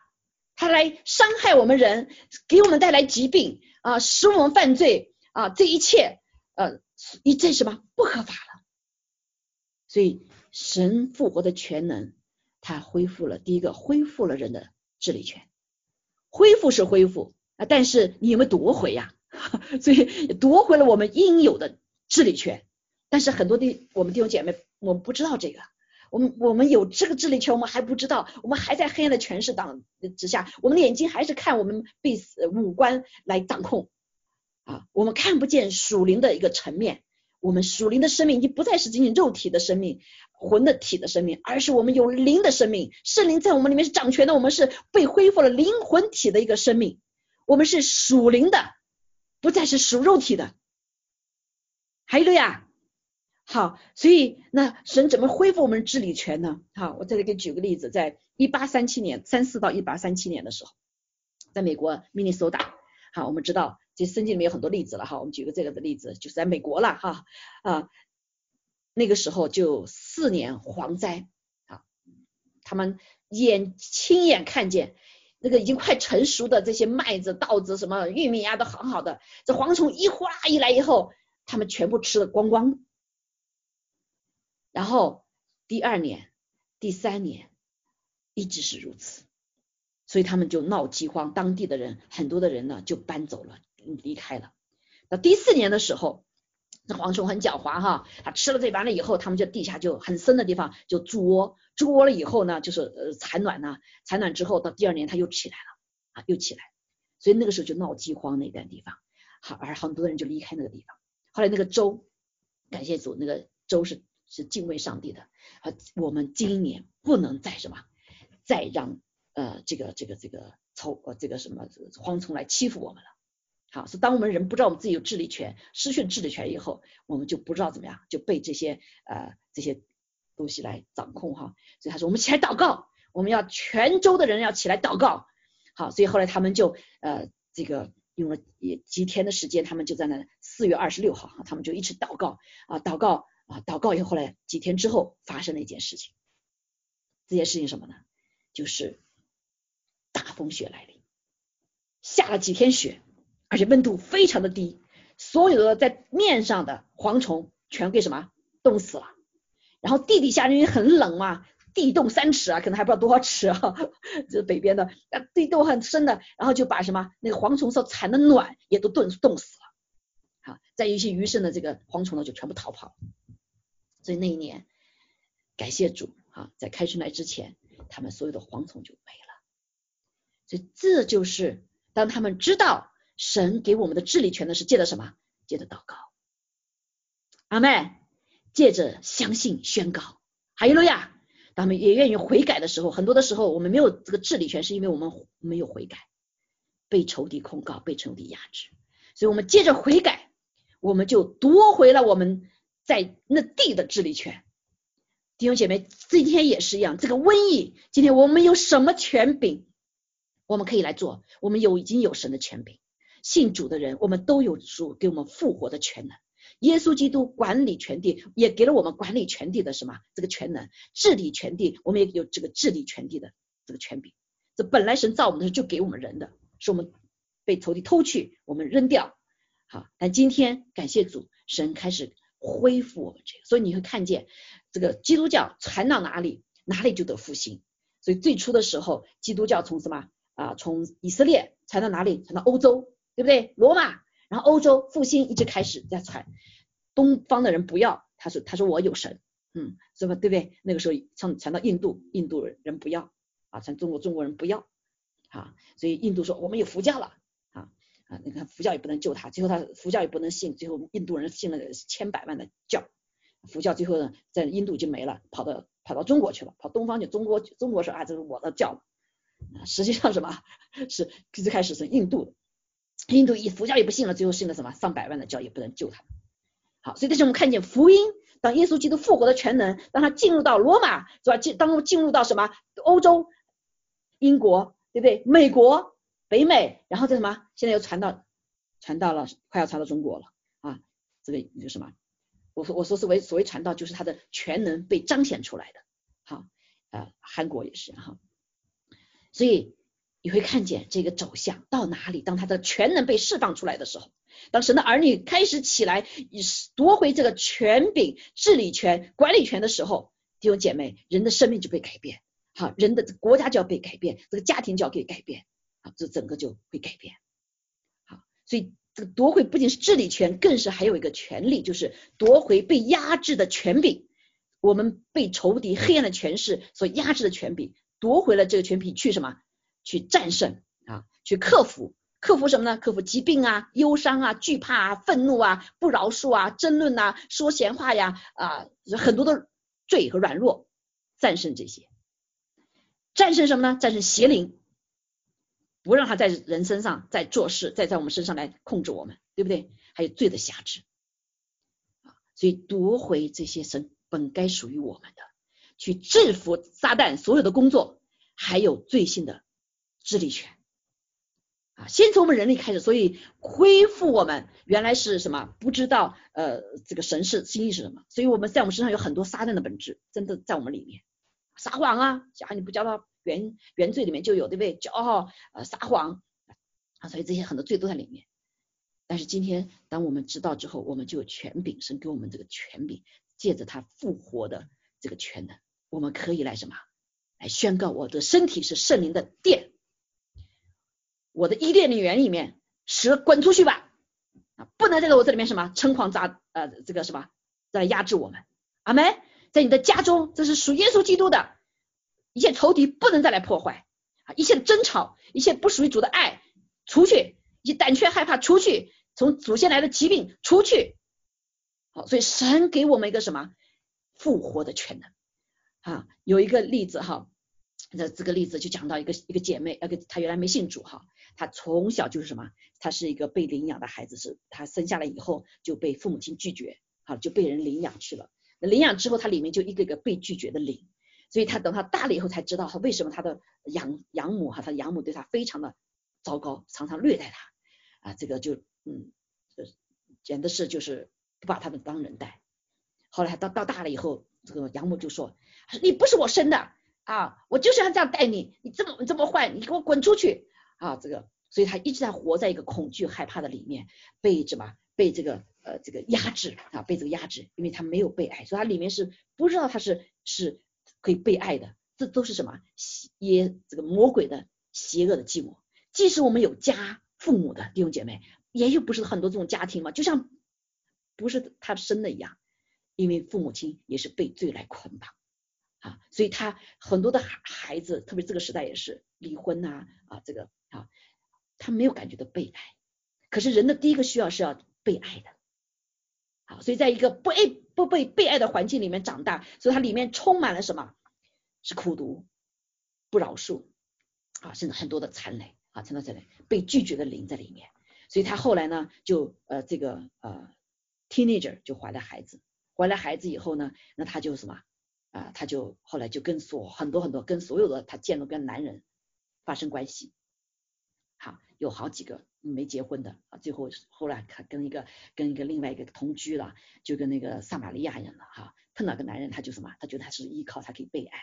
他来伤害我们人，给我们带来疾病啊，使我们犯罪啊，这一切呃，一这什么不合法了？所以神复活的全能，他恢复了第一个，恢复了人的治理权，恢复是恢复啊，但是你有没有夺回呀？(laughs) 所以夺回了我们应有的治理权，但是很多的我们弟兄姐妹，我们不知道这个，我们我们有这个智力权，我们还不知道，我们还在黑暗的权势党之下，我们的眼睛还是看我们被五官来掌控啊，我们看不见属灵的一个层面，我们属灵的生命已经不再是仅仅肉体的生命、魂的体的生命，而是我们有灵的生命，圣灵在我们里面是掌权的，我们是被恢复了灵魂体的一个生命，我们是属灵的。不再是属肉体的，还有了呀，好，所以那神怎么恢复我们治理权呢？好，我再来给举个例子，在一八三七年三四到一八三七年的时候，在美国明尼苏达，好，我们知道这圣经里面有很多例子了哈，我们举个这个的例子，就是在美国了哈啊，那个时候就四年蝗灾啊，他们眼亲眼看见。那个已经快成熟的这些麦子、稻子、什么玉米呀，都很好的。这蝗虫一呼啦一来以后，他们全部吃的光光。然后第二年、第三年一直是如此，所以他们就闹饥荒，当地的人很多的人呢就搬走了，离开了。到第四年的时候。那蝗虫很狡猾哈，它吃了这完了以后，它们就地下就很深的地方就筑窝，筑窝了以后呢，就是呃产卵呢，产卵之后到第二年它又起来了啊，又起来，所以那个时候就闹饥荒那段地方，好而很多人就离开那个地方。后来那个州，感谢主，那个州是是敬畏上帝的，啊，我们今年不能再什么，再让呃这个这个这个抽呃这个什么蝗虫来欺负我们了。好，是当我们人不知道我们自己有治理权，失去治理权以后，我们就不知道怎么样，就被这些呃这些东西来掌控哈。所以他说，我们起来祷告，我们要全州的人要起来祷告。好，所以后来他们就呃这个用了也几天的时间，他们就在那四月二十六号哈，他们就一直祷告啊祷告啊祷告以后，后来几天之后发生了一件事情，这件事情什么呢？就是大风雪来临，下了几天雪。而且温度非常的低，所有的在面上的蝗虫全给什么冻死了。然后地底下因为很冷嘛，地冻三尺啊，可能还不知道多少尺啊，这 (laughs) 北边的，那地洞很深的，然后就把什么那个蝗虫所产的卵也都冻冻死了。好，在一些余剩的这个蝗虫呢，就全部逃跑了。所以那一年，感谢主啊，在开春来之前，他们所有的蝗虫就没了。所以这就是当他们知道。神给我们的治理权呢，是借着什么？借着祷告，阿妹，借着相信宣告，哈利路亚。他们也愿意悔改的时候，很多的时候我们没有这个治理权，是因为我们没有悔改，被仇敌控告，被仇敌压制。所以，我们借着悔改，我们就夺回了我们在那地的治理权。弟兄姐妹，今天也是一样，这个瘟疫，今天我们有什么权柄，我们可以来做？我们有已经有神的权柄。信主的人，我们都有主给我们复活的权能，耶稣基督管理全地，也给了我们管理全地的什么这个全能，治理全地，我们也有这个治理全地的这个权柄。这本来神造我们的时候就给我们人的，是我们被仇敌偷去，我们扔掉。好，但今天感谢主，神开始恢复我们这个，所以你会看见这个基督教传到哪里，哪里就得复兴。所以最初的时候，基督教从什么啊？从以色列传到哪里？传到欧洲，对不对？罗马，然后欧洲复兴一直开始在传。东方的人不要，他说他说我有神，嗯，是吧？对不对？那个时候传传到印度，印度人不要啊，传中国中国人不要啊，所以印度说我们有佛教了啊，你看佛教也不能救他，最后他佛教也不能信，最后印度人信了千百万的教，佛教最后呢在印度就没了，跑到跑到中国去了，跑东方去，中国中国说啊这是我的教，实际上什么是最开始是印度的，印度一佛教也不信了，最后信了什么上百万的教也不能救他。好，所以这是我们看见福音，当耶稣基督复活的全能，当他进入到罗马，是吧？进当进入到什么欧洲、英国，对不对？美国、北美，然后在什么？现在又传到传到了，快要传到中国了啊！这个就什么？我说我说是为所谓传道，就是他的全能被彰显出来的。好，呃，韩国也是哈，所以你会看见这个走向到哪里？当他的全能被释放出来的时候。当神的儿女开始起来，夺回这个权柄、治理权、管理权的时候，弟兄姐妹，人的生命就被改变，好，人的国家就要被改变，这个家庭就要被改变，啊，这整个就会改变，好，所以这个夺回不仅是治理权，更是还有一个权利，就是夺回被压制的权柄，我们被仇敌黑暗的权势所压制的权柄，夺回了这个权柄，去什么？去战胜啊，去克服。克服什么呢？克服疾病啊、忧伤啊、惧怕啊、愤怒啊、不饶恕啊、争论呐、说闲话呀啊，很多的罪和软弱，战胜这些，战胜什么呢？战胜邪灵，不让他在人身上再做事，再在我们身上来控制我们，对不对？还有罪的辖制啊，所以夺回这些神本该属于我们的，去制服撒旦所有的工作，还有罪性的治理权。啊，先从我们人类开始，所以恢复我们原来是什么？不知道呃，这个神是心意是什么？所以我们在我们身上有很多撒旦的本质，真的在我们里面撒谎啊，小孩你不教他原原罪里面就有，对不对？骄傲呃撒谎啊，所以这些很多罪都在里面。但是今天当我们知道之后，我们就有权柄，神给我们这个权柄，借着他复活的这个权能，我们可以来什么？来宣告我的身体是圣灵的殿。我的伊甸园里面，蛇滚出去吧！啊，不能在我这里面什么称狂扎呃这个什么在压制我们。阿门。在你的家中，这是属耶稣基督的，一切仇敌不能再来破坏啊！一切的争吵，一切不属于主的爱，除去；一些胆怯害怕，除去；从祖先来的疾病，除去。好，所以神给我们一个什么复活的全能啊？有一个例子哈。这这个例子就讲到一个一个姐妹，那个她原来没信主哈，她从小就是什么，她是一个被领养的孩子，是她生下来以后就被父母亲拒绝，好就被人领养去了。那领养之后，她里面就一个一个被拒绝的灵，所以他等他大了以后才知道，他为什么他的养养母哈，他养母对他非常的糟糕，常常虐待他啊，这个就嗯，简直是就是不把他们当人待。后来到到大了以后，这个养母就说，你不是我生的。啊，我就是要这样待你，你这么这么坏，你给我滚出去啊！这个，所以他一直在活在一个恐惧、害怕的里面，被什么？被这个呃这个压制啊，被这个压制，因为他没有被爱，所以他里面是不知道他是是可以被爱的。这都是什么？邪这个魔鬼的邪恶的计谋。即使我们有家父母的弟兄姐妹，也有不是很多这种家庭嘛，就像不是他生的一样，因为父母亲也是被罪来捆绑。啊，所以他很多的孩孩子，特别这个时代也是离婚呐啊，这个啊，他没有感觉到被爱。可是人的第一个需要是要被爱的，好，所以在一个不爱不被被爱的环境里面长大，所以它里面充满了什么？是苦毒、不饶恕啊，甚至很多的残累啊，残到这里被拒绝的灵在里面。所以他后来呢，就呃这个呃 teenager 就怀了孩子，怀了孩子以后呢，那他就什么？啊，他就后来就跟所很多很多跟所有的他见到跟男人发生关系，好，有好几个没结婚的啊，最后后来他跟一个跟一个另外一个同居了，就跟那个撒玛利亚人了哈，碰到个男人他就什么，他觉得他是依靠他可以被爱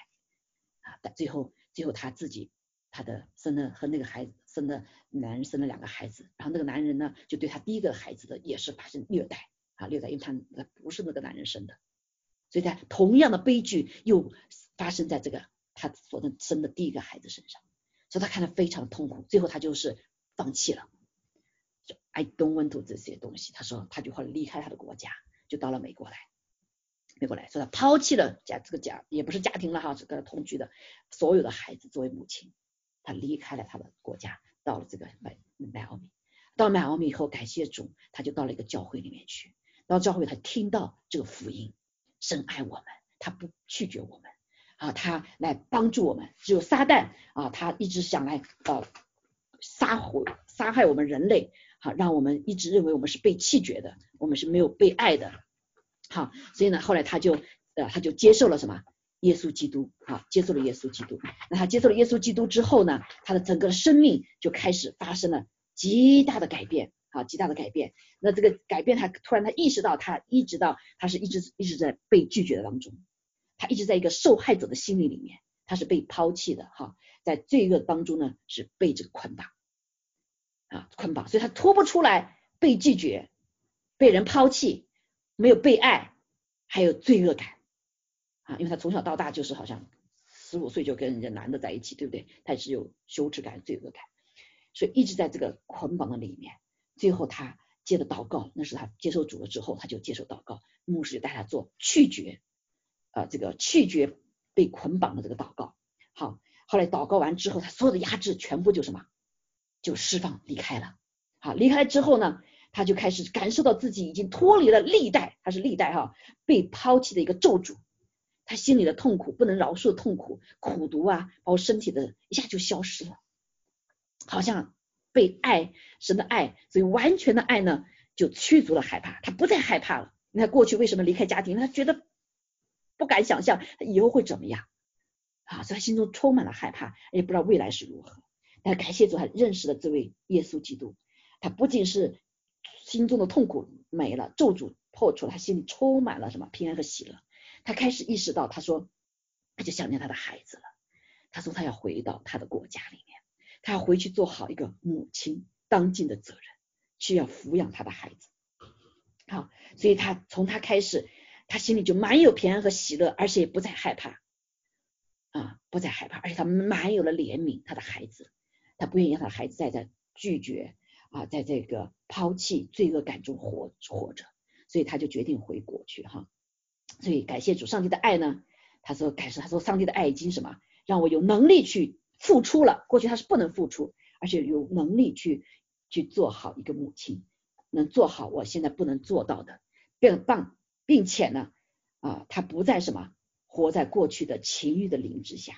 啊，但最后最后他自己他的生了和那个孩子生的男人生了两个孩子，然后那个男人呢就对他第一个孩子的也是发生虐待啊虐待，因为他他不是那个男人生的，所以在同样的悲剧又发生在这个他所生的第一个孩子身上。所以他看得非常痛苦，最后他就是放弃了。I don't want to 这些东西，他说他就会离开他的国家，就到了美国来。美国来说他抛弃了家这个家，也不是家庭了哈，这个同居的所有的孩子作为母亲，他离开了他的国家，到了这个迈迈奥密。到迈奥密以后，感谢主，他就到了一个教会里面去。到教会他听到这个福音，深爱我们，他不拒绝我们。啊，他来帮助我们。只有撒旦啊，他一直想来呃杀毁、杀害我们人类，好，让我们一直认为我们是被弃绝的，我们是没有被爱的。好，所以呢，后来他就呃他就接受了什么？耶稣基督，好，接受了耶稣基督。那他接受了耶稣基督之后呢，他的整个生命就开始发生了极大的改变，好，极大的改变。那这个改变，他突然他意识到，他一直到他是一直一直在被拒绝的当中。他一直在一个受害者的心理里面，他是被抛弃的哈，在罪恶当中呢是被这个捆绑啊捆绑，所以他脱不出来，被拒绝，被人抛弃，没有被爱，还有罪恶感啊，因为他从小到大就是好像十五岁就跟人家男的在一起，对不对？他也是有羞耻感、罪恶感，所以一直在这个捆绑的里面。最后他接着祷告，那是他接受主了之后，他就接受祷告，牧师就带他做拒绝。啊，这个拒绝被捆绑的这个祷告，好，后来祷告完之后，他所有的压制全部就什么，就释放离开了。好，离开之后呢，他就开始感受到自己已经脱离了历代，他是历代哈被抛弃的一个咒诅，他心里的痛苦不能饶恕的痛苦、苦毒啊，包括身体的一下就消失了，好像被爱神的爱，所以完全的爱呢就驱逐了害怕，他不再害怕了。你看过去为什么离开家庭？他觉得。不敢想象他以后会怎么样啊！所以他心中充满了害怕，也不知道未来是如何。但感谢主，他认识了这位耶稣基督。他不仅是心中的痛苦没了，咒诅破除了，他心里充满了什么平安和喜乐。他开始意识到，他说他就想念他的孩子了。他说他要回到他的国家里面，他要回去做好一个母亲当尽的责任，去要抚养他的孩子。好，所以他从他开始。他心里就满有平安和喜乐，而且也不再害怕啊，不再害怕，而且他满有了怜悯他的孩子，他不愿意让他孩子再在拒绝啊，在这个抛弃罪恶感中活活着，所以他就决定回国去哈。所以感谢主上帝的爱呢，他说感谢他说上帝的爱已经什么让我有能力去付出了，过去他是不能付出，而且有能力去去做好一个母亲，能做好我现在不能做到的，更棒。并且呢，啊，他不再什么活在过去的情欲的灵之下，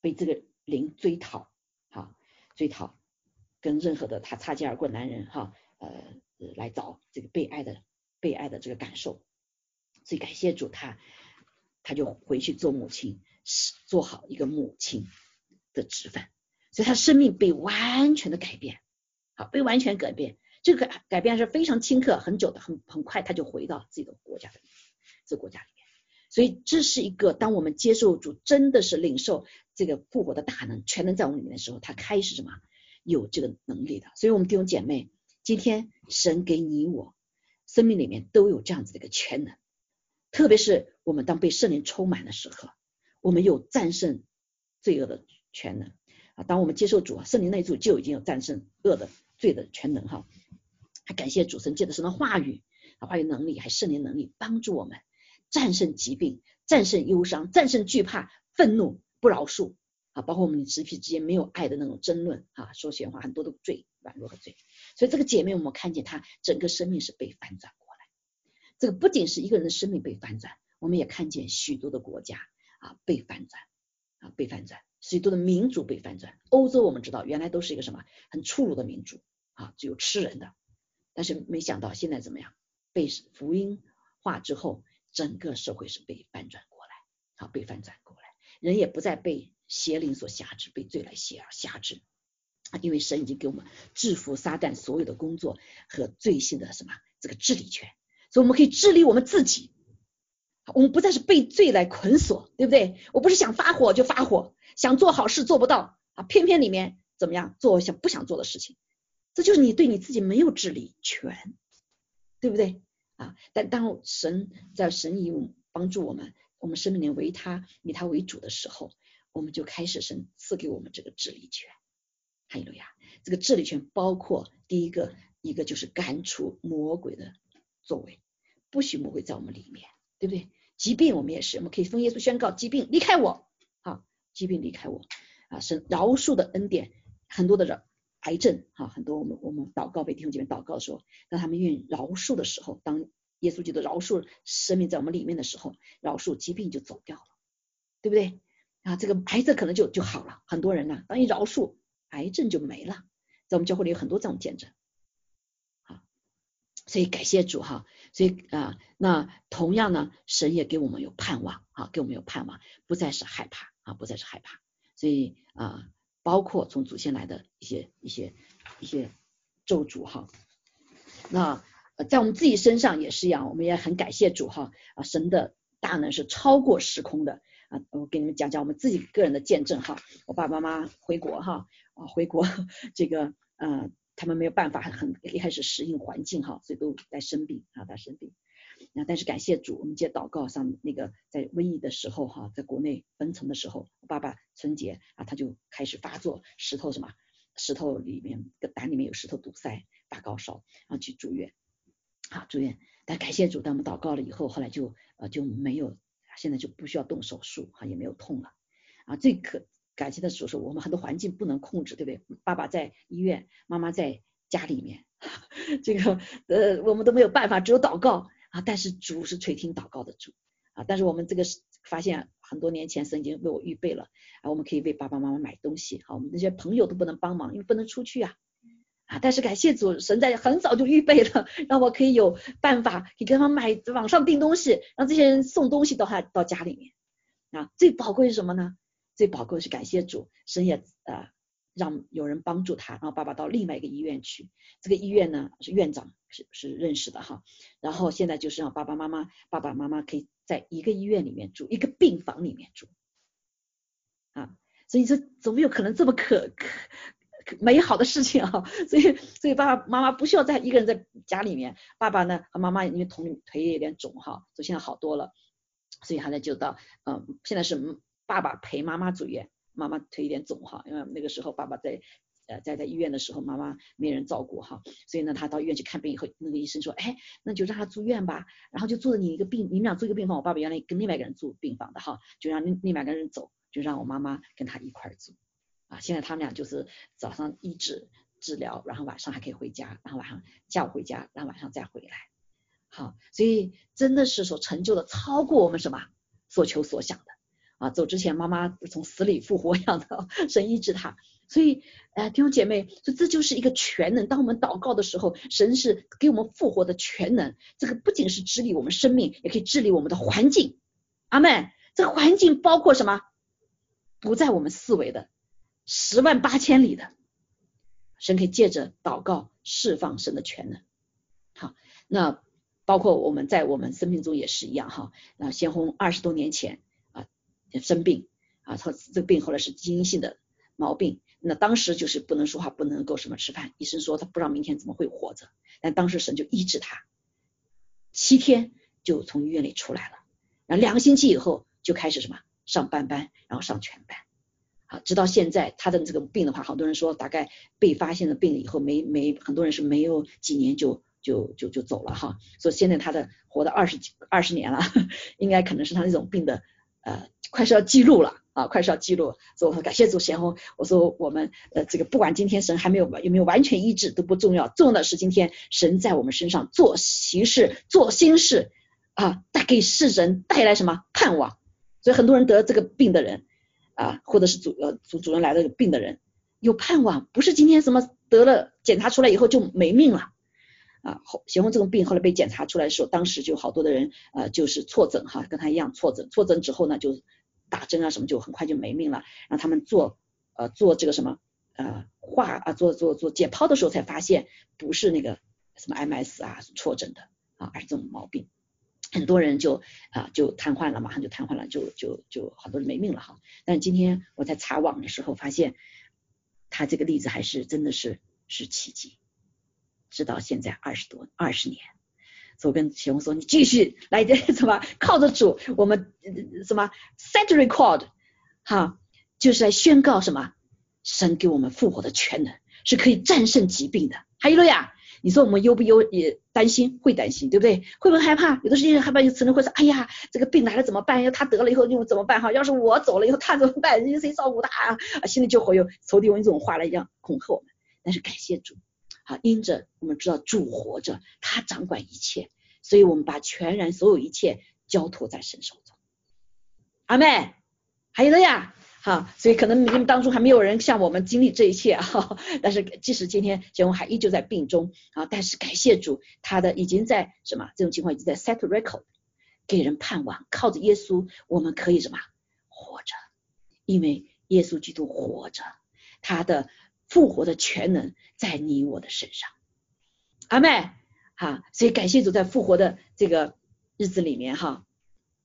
被这个灵追讨，追讨，跟任何的他擦肩而过男人哈，呃，来找这个被爱的被爱的这个感受，所以感谢主，他他就回去做母亲，做好一个母亲的职分，所以他生命被完全的改变，好，被完全改变。这个改变是非常顷刻、很久的，很很快，他就回到自己的国家的，这国家里面。所以这是一个，当我们接受主，真的是领受这个复活的大能、全能在我们里面的时候，他开始什么有这个能力的。所以，我们弟兄姐妹，今天神给你我生命里面都有这样子的一个全能，特别是我们当被圣灵充满的时刻，我们有战胜罪恶的全能啊。当我们接受主啊，圣灵那主就已经有战胜恶的罪的全能哈。还感谢主神借的神的话语，啊，话语能力，还圣灵能力，帮助我们战胜疾病，战胜忧伤，战胜惧怕、愤怒、不饶恕，啊，包括我们肢体之间没有爱的那种争论，啊，说闲话，很多的罪，软弱的罪。所以这个姐妹，我们看见她整个生命是被翻转过来。这个不仅是一个人的生命被翻转，我们也看见许多的国家啊被翻转，啊被翻转，许多的民族被翻转。欧洲我们知道，原来都是一个什么很粗鲁的民族，啊，只有吃人的。但是没想到现在怎么样？被福音化之后，整个社会是被翻转过来，好被翻转过来，人也不再被邪灵所辖制，被罪来挟辖制。因为神已经给我们制服撒旦所有的工作和罪性的什么这个治理权，所以我们可以治理我们自己。我们不再是被罪来捆锁，对不对？我不是想发火就发火，想做好事做不到啊，偏偏里面怎么样做想不想做的事情，这就是你对你自己没有治理权，对不对啊？但当神在神以我们帮助我们，我们生命里为他以他为主的时候，我们就开始神赐给我们这个治理权。哈利路亚！这个治理权包括第一个，一个就是赶除魔鬼的作为，不许魔鬼在我们里面。对不对？疾病我们也是，我们可以奉耶稣宣告疾病离开我，啊，疾病离开我，啊，神饶恕的恩典，很多的人癌症，哈，很多我们我们祷告被弟兄姐妹祷告的时候，当他们愿意饶恕的时候，当耶稣基督饶恕生命在我们里面的时候，饶恕疾病就走掉了，对不对？啊，这个癌症可能就就好了，很多人呢，当一饶恕，癌症就没了，在我们教会里有很多这种见证。啊所以感谢主哈，所以啊，那同样呢，神也给我们有盼望啊，给我们有盼望，不再是害怕啊，不再是害怕。所以啊，包括从祖先来的一些一些一些咒诅哈，那呃在我们自己身上也是一样，我们也很感谢主哈啊，神的大能是超过时空的啊，我给你们讲讲我们自己个人的见证哈，我爸爸妈妈回国哈啊回国这个呃。他们没有办法很一开始适应环境哈，所以都在生病啊，在生病。那但是感谢主，我们接祷告上那个在瘟疫的时候哈，在国内封城的时候，我爸爸春节啊他就开始发作，石头什么石头里面胆里面有石头堵塞，发高烧，然后去住院，啊住院。但感谢主，当我们祷告了以后，后来就呃就没有，现在就不需要动手术哈，也没有痛了啊，最可。感谢的主说，我们很多环境不能控制，对不对？爸爸在医院，妈妈在家里面，(laughs) 这个呃我们都没有办法，只有祷告啊。但是主是垂听祷告的主啊。但是我们这个是发现很多年前神已经为我预备了啊，我们可以为爸爸妈妈买东西，好，我们那些朋友都不能帮忙，因为不能出去啊啊。但是感谢主，神在很早就预备了，让我可以有办法，可以跟他们买网上订东西，让这些人送东西到他到家里面啊。最宝贵是什么呢？最宝贵是感谢主，神也呃让有人帮助他，然后爸爸到另外一个医院去，这个医院呢是院长是是认识的哈，然后现在就是让爸爸妈妈爸爸妈妈可以在一个医院里面住，一个病房里面住啊，所以说怎么有可能这么可可可美好的事情啊？所以所以爸爸妈妈不需要在一个人在家里面，爸爸呢和妈妈因为腿腿也有点肿哈，所以现在好多了，所以他呢就到嗯现在是。爸爸陪妈妈住院，妈妈腿有点肿哈，因为那个时候爸爸在呃在在医院的时候，妈妈没人照顾哈，所以呢他到医院去看病以后，那个医生说，哎，那就让他住院吧，然后就住了你一个病，你们俩住一个病房，我爸爸原来跟另外一个人住病房的哈，就让另另外一个人走，就让我妈妈跟他一块儿住。啊，现在他们俩就是早上医治治疗，然后晚上还可以回家，然后晚上下午回家，然后晚上再回来，好，所以真的是所成就的超过我们什么？所求所想的。啊，走之前妈妈从死里复活一样的，神医治他，所以，哎，弟兄姐妹，所以这就是一个全能。当我们祷告的时候，神是给我们复活的全能。这个不仅是治理我们生命，也可以治理我们的环境。阿妹，这个环境包括什么？不在我们思维的十万八千里的，神可以借着祷告释放神的全能。好，那包括我们在我们生命中也是一样哈。那先红二十多年前。生病啊，他这个病后来是基因性的毛病，那当时就是不能说话，不能够什么吃饭，医生说他不知道明天怎么会活着，但当时神就医治他，七天就从医院里出来了，然后两个星期以后就开始什么上半班，然后上全班，啊，直到现在他的这个病的话，好多人说大概被发现了病以后没没很多人是没有几年就就就就走了哈，所以现在他的活到二十几二十年了，(laughs) 应该可能是他那种病的呃。快是要记录了啊！快是要记录，所以我说感谢主贤红。我说我们呃这个不管今天神还没有有没有完全医治都不重要，重要的是今天神在我们身上做奇事做新事啊，带给世人带来什么盼望？所以很多人得这个病的人啊，或者是主呃主主人来的病的人有盼望，不是今天什么得了检查出来以后就没命了。啊，后贤红这种病后来被检查出来的时候，当时就好多的人呃就是错诊哈，跟他一样错诊，错诊之后呢就。打针啊什么就很快就没命了，让他们做呃做这个什么呃化啊做做做解剖的时候才发现不是那个什么 MS 啊错诊的啊，而是这种毛病，很多人就啊就瘫痪了，马上就瘫痪了，就就就好多人没命了哈。但今天我在查网的时候发现，他这个例子还是真的是是奇迹，直到现在二十多二十年。所以我跟启宏说，你继续来这什么 (laughs) 靠着主，我们什么 set record 哈，就是来宣告什么。神给我们复活的全能，是可以战胜疾病的。还有了呀，你说我们忧不忧？也担心，会担心，对不对？会不会害怕？有的时候害怕，有可能会说：哎呀，这个病来了怎么办？要他得了以后又怎么办？哈，要是我走了以后他怎么办？谁照顾他啊？心里就会有仇敌用这种话来样恐吓我们。但是感谢主，好，因着我们知道主活着，他掌管一切，所以我们把全然所有一切交托在神手中。阿妹，还有了呀。好，所以可能你们当中还没有人像我们经历这一切哈，(laughs) 但是即使今天小红还依旧在病中啊，但是感谢主，他的已经在什么这种情况已经在 set record，给人盼望，靠着耶稣我们可以什么活着，因为耶稣基督活着，他的复活的全能在你我的身上，阿妹，哈，所以感谢主在复活的这个日子里面哈。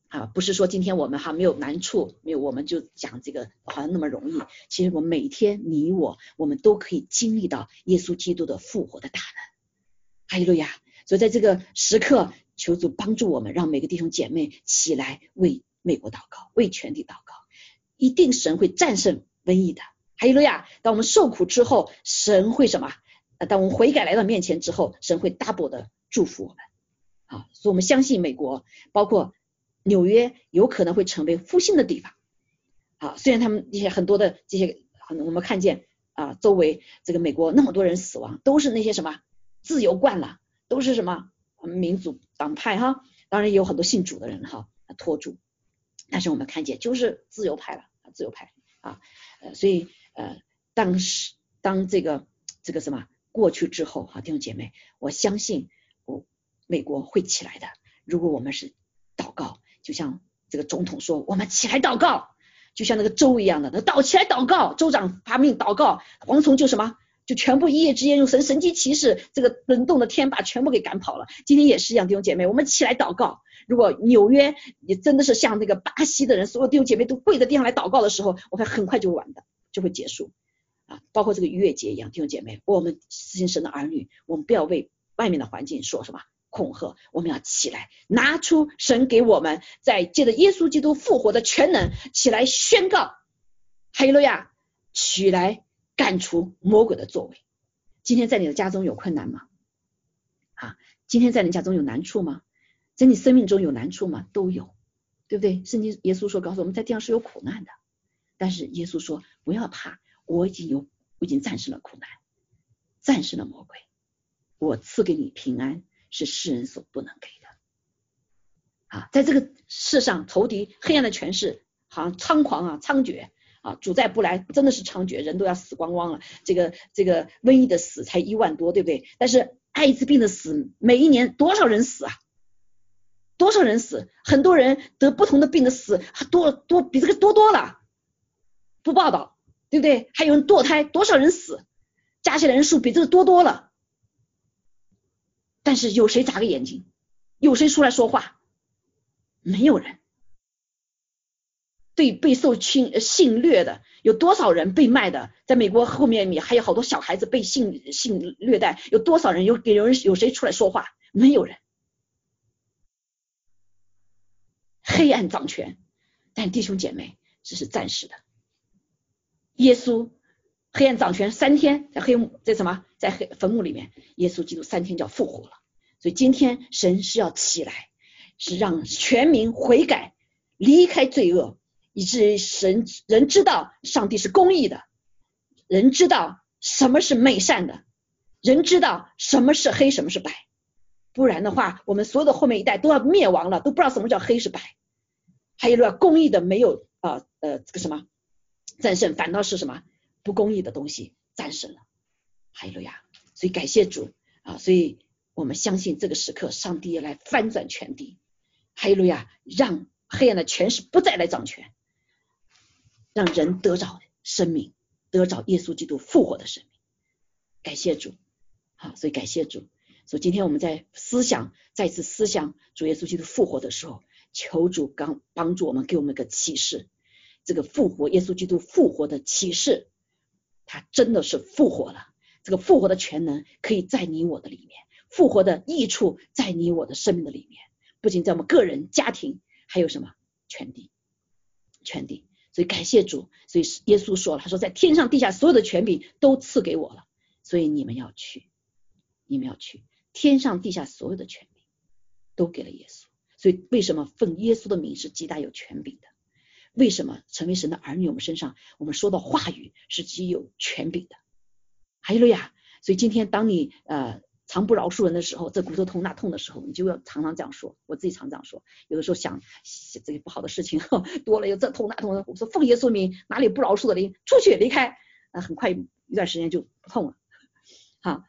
啊，不是说今天我们哈没有难处，没有我们就讲这个好像那么容易。其实我每天你我我们都可以经历到耶稣基督的复活的大能。哈利路亚！所以在这个时刻，求主帮助我们，让每个弟兄姐妹起来为美国祷告，为全体祷告。一定神会战胜瘟疫的。哈利路亚！当我们受苦之后，神会什么？当我们悔改来到面前之后，神会大伯的祝福我们。啊，所以我们相信美国，包括。纽约有可能会成为复兴的地方，好，虽然他们一些很多的这些，我们看见啊，周围这个美国那么多人死亡，都是那些什么自由惯了，都是什么民主党派哈，当然也有很多信主的人哈拖住，但是我们看见就是自由派了，自由派啊，呃，所以呃，当时当这个这个什么过去之后哈，弟兄姐妹，我相信我美国会起来的，如果我们是祷告。就像这个总统说：“我们起来祷告，就像那个州一样的，那祷起来祷告，州长发命祷告，蝗虫就什么，就全部一夜之间用神神机骑士，这个冷冻的天把全部给赶跑了。今天也是一样，弟兄姐妹，我们起来祷告。如果纽约也真的是像那个巴西的人，所有弟兄姐妹都跪在地上来祷告的时候，我看很快就完的，就会结束啊。包括这个逾越节一样，弟兄姐妹，我们新神的儿女，我们不要为外面的环境说什么。”恐吓，我们要起来，拿出神给我们在借着耶稣基督复活的全能，起来宣告，哈利路亚，起来赶除魔鬼的作为。今天在你的家中有困难吗？啊，今天在你家中有难处吗？在你生命中有难处吗？都有，对不对？圣经耶稣说，告诉我们在地上是有苦难的，但是耶稣说不要怕，我已经有，我已经战胜了苦难，战胜了魔鬼，我赐给你平安。是世人所不能给的啊！在这个世上，仇敌黑暗的权势好像猖狂啊，猖獗啊！主再不来，真的是猖獗，人都要死光光了。这个这个瘟疫的死才一万多，对不对？但是艾滋病的死，每一年多少人死啊？多少人死？很多人得不同的病的死，多多比这个多多了。不报道，对不对？还有人堕胎，多少人死？加起来人数比这个多多了。但是有谁眨个眼睛？有谁出来说话？没有人。对被受侵性虐的，有多少人被卖的？在美国后面你还有好多小孩子被性性虐待，有多少人有给人有谁出来说话？没有人。黑暗掌权，但弟兄姐妹，这是暂时的。耶稣。黑暗掌权三天，在黑幕在什么？在黑坟墓里面，耶稣基督三天就要复活了。所以今天神是要起来，是让全民悔改，离开罪恶，以至于神人知道上帝是公义的，人知道什么是美善的，人知道什么是黑，什么是白。不然的话，我们所有的后面一代都要灭亡了，都不知道什么叫黑是白。还有个公义的没有啊呃这个什么战胜，反倒是什么？不公义的东西战胜了，哈利路亚！所以感谢主啊！所以我们相信这个时刻，上帝要来翻转全地，哈利路亚！让黑暗的权势不再来掌权，让人得着生命，得着耶稣基督复活的生命。感谢主，好，所以感谢主。所以今天我们在思想再次思想主耶稣基督复活的时候，求主刚帮助我们，给我们一个启示。这个复活，耶稣基督复活的启示，他真的是复活了。这个复活的全能可以在你我的里面，复活的益处在你我的生命的里面，不仅在我们个人、家庭，还有什么全地，全地。所以感谢主，所以耶稣说了，他说在天上地下所有的权柄都赐给我了，所以你们要去，你们要去，天上地下所有的权柄都给了耶稣。所以为什么奉耶稣的名是极大有权柄的？为什么成为神的儿女，我们身上我们说的话语是极有权柄的？还有了呀，所以今天当你呃常不饶恕人的时候，这骨头痛那痛的时候，你就要常常这样说。我自己常这样说，有的时候想这个不好的事情多了，又这痛那痛的，我说奉耶稣名，哪里不饶恕的灵出去离开，啊，很快一段时间就不痛了，哈，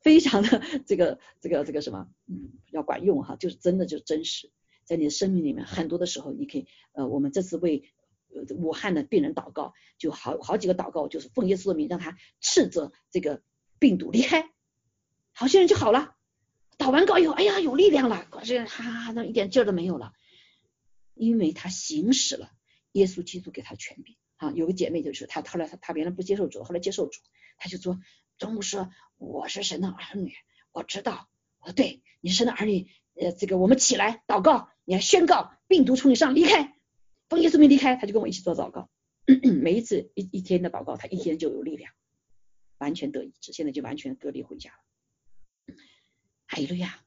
非常的这个这个这个什么，嗯，要管用哈，就是真的就真实，在你的生命里面，很多的时候你可以呃，我们这次为。武汉的病人祷告，就好好几个祷告，就是奉耶稣的名，让他斥责这个病毒离开，好些人就好了。祷完告以后，哎呀，有力量了，这哈哈哈，那一点劲儿都没有了，因为他行使了耶稣基督给他权柄。啊，有个姐妹就是她，后来她她原来不接受主，后来接受主，她就说，中午说我是神的儿女，我知道，我说对，你是神的儿女，呃，这个我们起来祷告，你要宣告病毒从你上离开。奉耶稣名离开，他就跟我一起做祷告。(clears throat) 每一次一一天的祷告，他一天就有力量，完全得医治。现在就完全隔离回家了。哈利路亚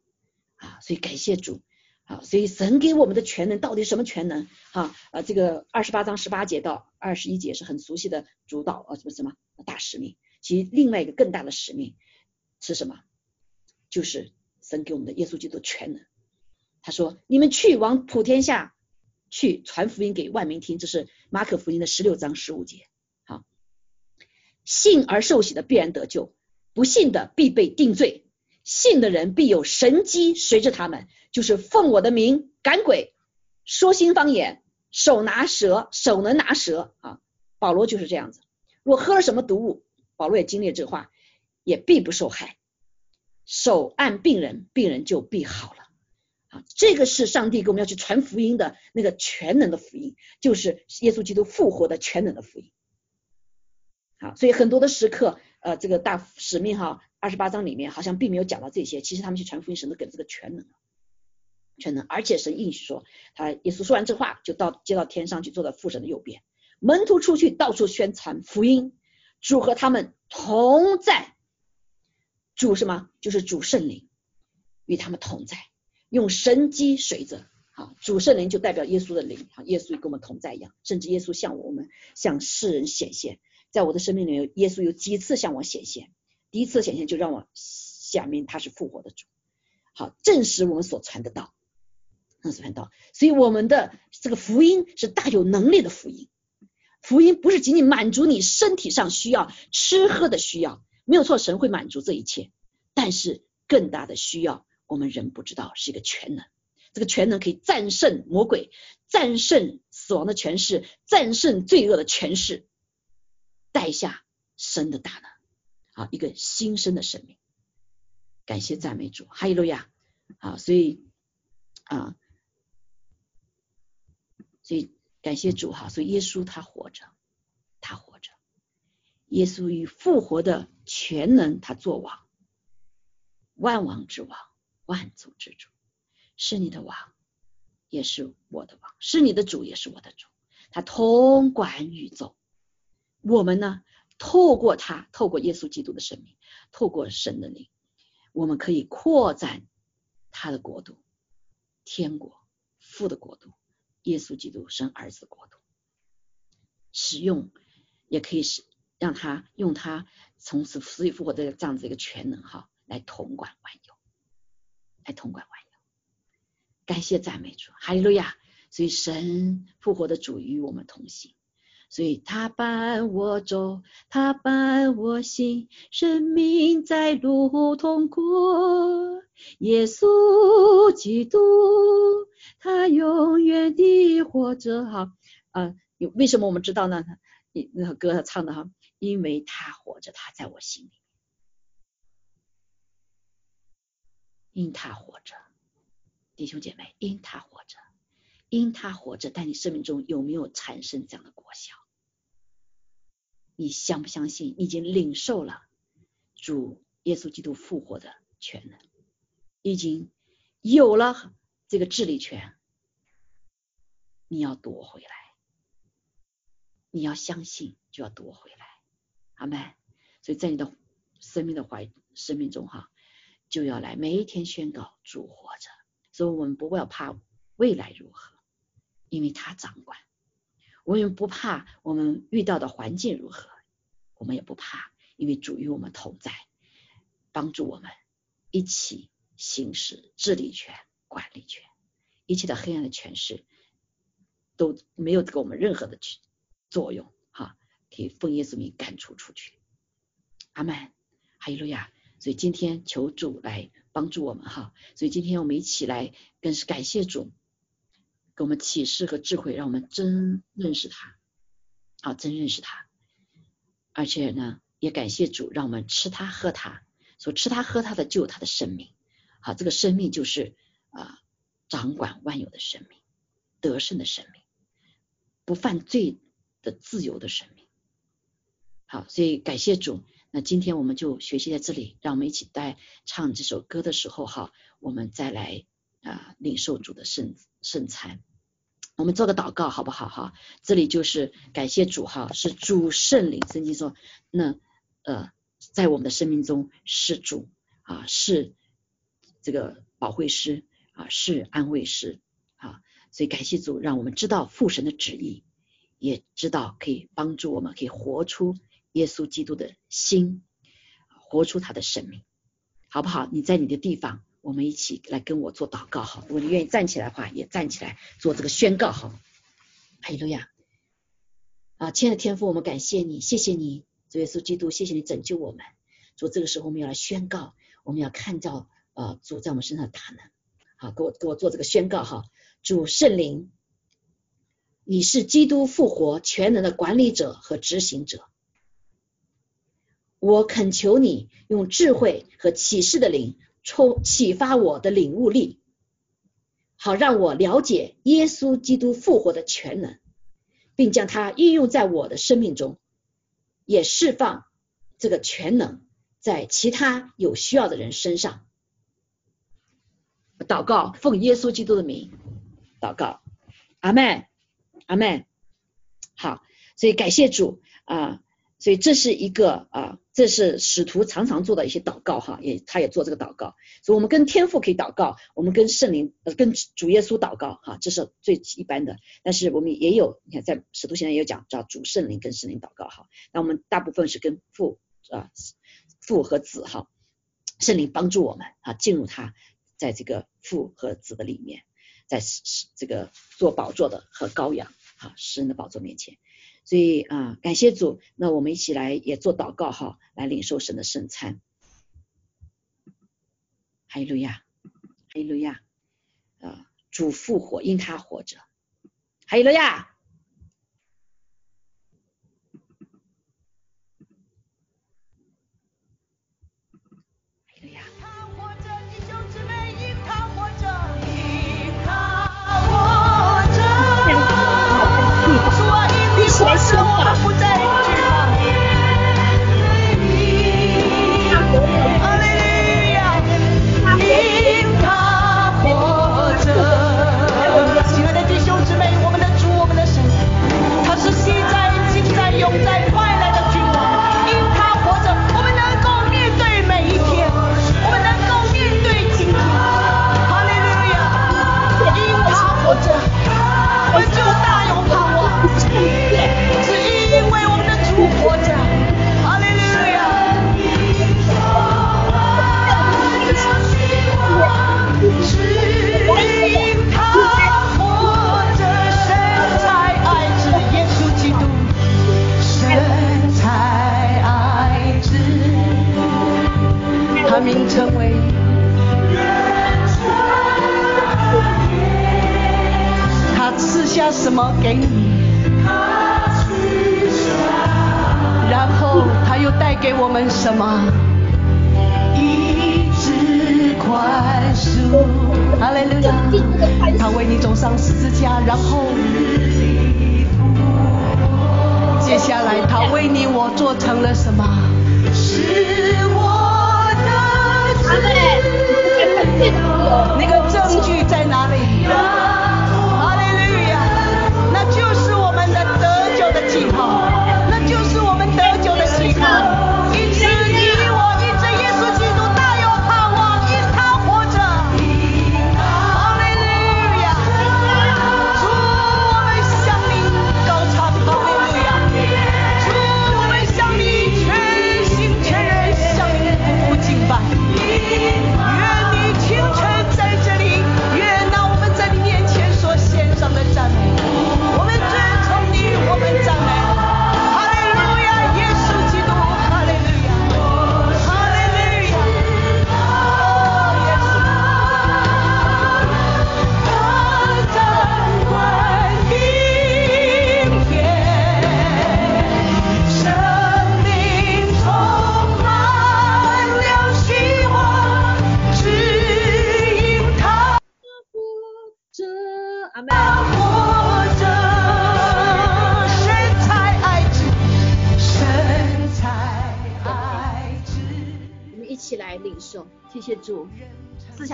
啊！所以感谢主啊！所以神给我们的全能到底什么全能啊？啊，这个二十八章十八节到二十一节是很熟悉的主导啊，什么什么大使命。其实另外一个更大的使命是什么？就是神给我们的耶稣基督全能。他说：“你们去往普天下。”去传福音给万民听，这是马可福音的十六章十五节。好，信而受洗的必然得救，不信的必被定罪。信的人必有神机随着他们，就是奉我的名赶鬼，说新方言，手拿蛇，手能拿蛇啊。保罗就是这样子。若喝了什么毒物，保罗也经历这话，也必不受害。手按病人，病人就必好了。啊，这个是上帝给我们要去传福音的那个全能的福音，就是耶稣基督复活的全能的福音。好，所以很多的时刻，呃，这个大使命哈，二十八章里面好像并没有讲到这些，其实他们去传福音，神都给这个全能，全能，而且神应许说，他耶稣说完这话，就到接到天上去，坐在父神的右边，门徒出去到处宣传福音，主和他们同在，主什么？就是主圣灵与他们同在。用神机随着，好主圣灵就代表耶稣的灵，好耶稣跟我们同在一样，甚至耶稣向我们向世人显现，在我的生命里，耶稣有几次向我显现，第一次显现就让我显明他是复活的主，好证实我们所传的道，那是传道，所以我们的这个福音是大有能力的福音，福音不是仅仅满足你身体上需要吃喝的需要，没有错，神会满足这一切，但是更大的需要。我们人不知道是一个全能，这个全能可以战胜魔鬼，战胜死亡的权势，战胜罪恶的权势，带下神的大能，啊，一个新生的生命。感谢赞美主，哈利路亚啊！所以啊，所以感谢主哈！所以耶稣他活着，他活着，耶稣与复活的全能他作王，万王之王。万族之主是你的王，也是我的王；是你的主，也是我的主。他统管宇宙。我们呢，透过他，透过耶稣基督的生命，透过神的灵，我们可以扩展他的国度，天国父的国度，耶稣基督生儿子的国度。使用也可以使让他用他从此死里复活的这样子一个全能哈，来统管万有。来统管万有，感谢赞美主，哈利路亚！所以神复活的主与我们同行，所以他伴我走，他伴我行，生命在路通过。耶稣基督，他永远的活着。哈啊，为什么我们知道呢？那歌他唱的哈，因为他活着，他在我心里，因他活着，弟兄姐妹，因他活着，因他活着，在你生命中有没有产生这样的果效？你相不相信？已经领受了主耶稣基督复活的权能，已经有了这个治理权，你要夺回来，你要相信，就要夺回来。阿门。所以在你的生命的怀生命中哈，就要来每一天宣告主活着。所以我们不要怕未来如何，因为他掌管。我们不怕我们遇到的环境如何，我们也不怕，因为主与我们同在，帮助我们一起行使治理权、管理权，一切的黑暗的权势都没有给我们任何的去作用。给奉耶稣名赶出出去，阿门，哈利路亚。所以今天求主来帮助我们哈。所以今天我们一起来，更是感谢主，给我们启示和智慧，让我们真认识他，啊，真认识他。而且呢，也感谢主，让我们吃他喝他，所吃他喝他的就有他的生命，好，这个生命就是啊，掌管万有的生命，得胜的生命，不犯罪的自由的生命。好，所以感谢主。那今天我们就学习在这里，让我们一起在唱这首歌的时候，哈，我们再来啊领受主的圣圣餐。我们做个祷告好不好？哈，这里就是感谢主，哈，是主圣灵。圣经说，那呃，在我们的生命中是主啊，是这个保惠师啊，是安慰师啊。所以感谢主，让我们知道父神的旨意，也知道可以帮助我们，可以活出。耶稣基督的心，活出他的生命，好不好？你在你的地方，我们一起来跟我做祷告哈。如果你愿意站起来的话，也站起来做这个宣告哈。哈利路亚！啊，亲爱的天父，我们感谢你，谢谢你，主耶稣基督，谢谢你拯救我们。主，这个时候我们要来宣告，我们要看到呃主在我们身上的大能。好，给我给我做这个宣告哈。主圣灵，你是基督复活全能的管理者和执行者。我恳求你用智慧和启示的灵充启发我的领悟力，好让我了解耶稣基督复活的全能，并将它应用在我的生命中，也释放这个全能在其他有需要的人身上。祷告，奉耶稣基督的名祷告，阿门，阿门。好，所以感谢主啊。所以这是一个啊，这是使徒常常做的一些祷告哈，也他也做这个祷告。所以我们跟天父可以祷告，我们跟圣灵呃跟主耶稣祷告哈，这是最一般的。但是我们也有，你看在使徒现在也有讲叫主圣灵跟圣灵祷告哈。那我们大部分是跟父啊父和子哈，圣灵帮助我们啊进入他在这个父和子的里面，在这个做宝座的和羔羊啊诗人的宝座面前。所以啊，感谢主，那我们一起来也做祷告哈，来领受神的圣餐。哈利路亚，哈利路亚，啊，主复活，因他活着。哈利路亚。么给你？然后他又带。给我们什么？一直宽恕。哈利路亚！他为你走上十字架，然后接下来他为你我做成了什么？是我的自由。那个证据在哪里？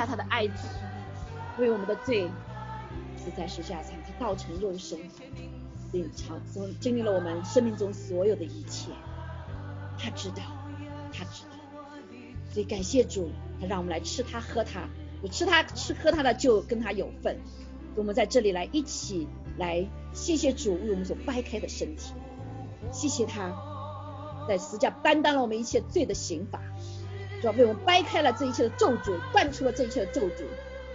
他的爱子，为我们的罪死在十架上，他道成肉身，领尝从经历了我们生命中所有的一切，他知道，他知道，所以感谢主，他让我们来吃他喝他，我吃他吃喝他的就跟他有份，我们在这里来一起来谢谢主为我们所掰开的身体，谢谢他在十架担当了我们一切罪的刑罚。主要为我们掰开了这一切的咒诅，断除了这一切的咒诅，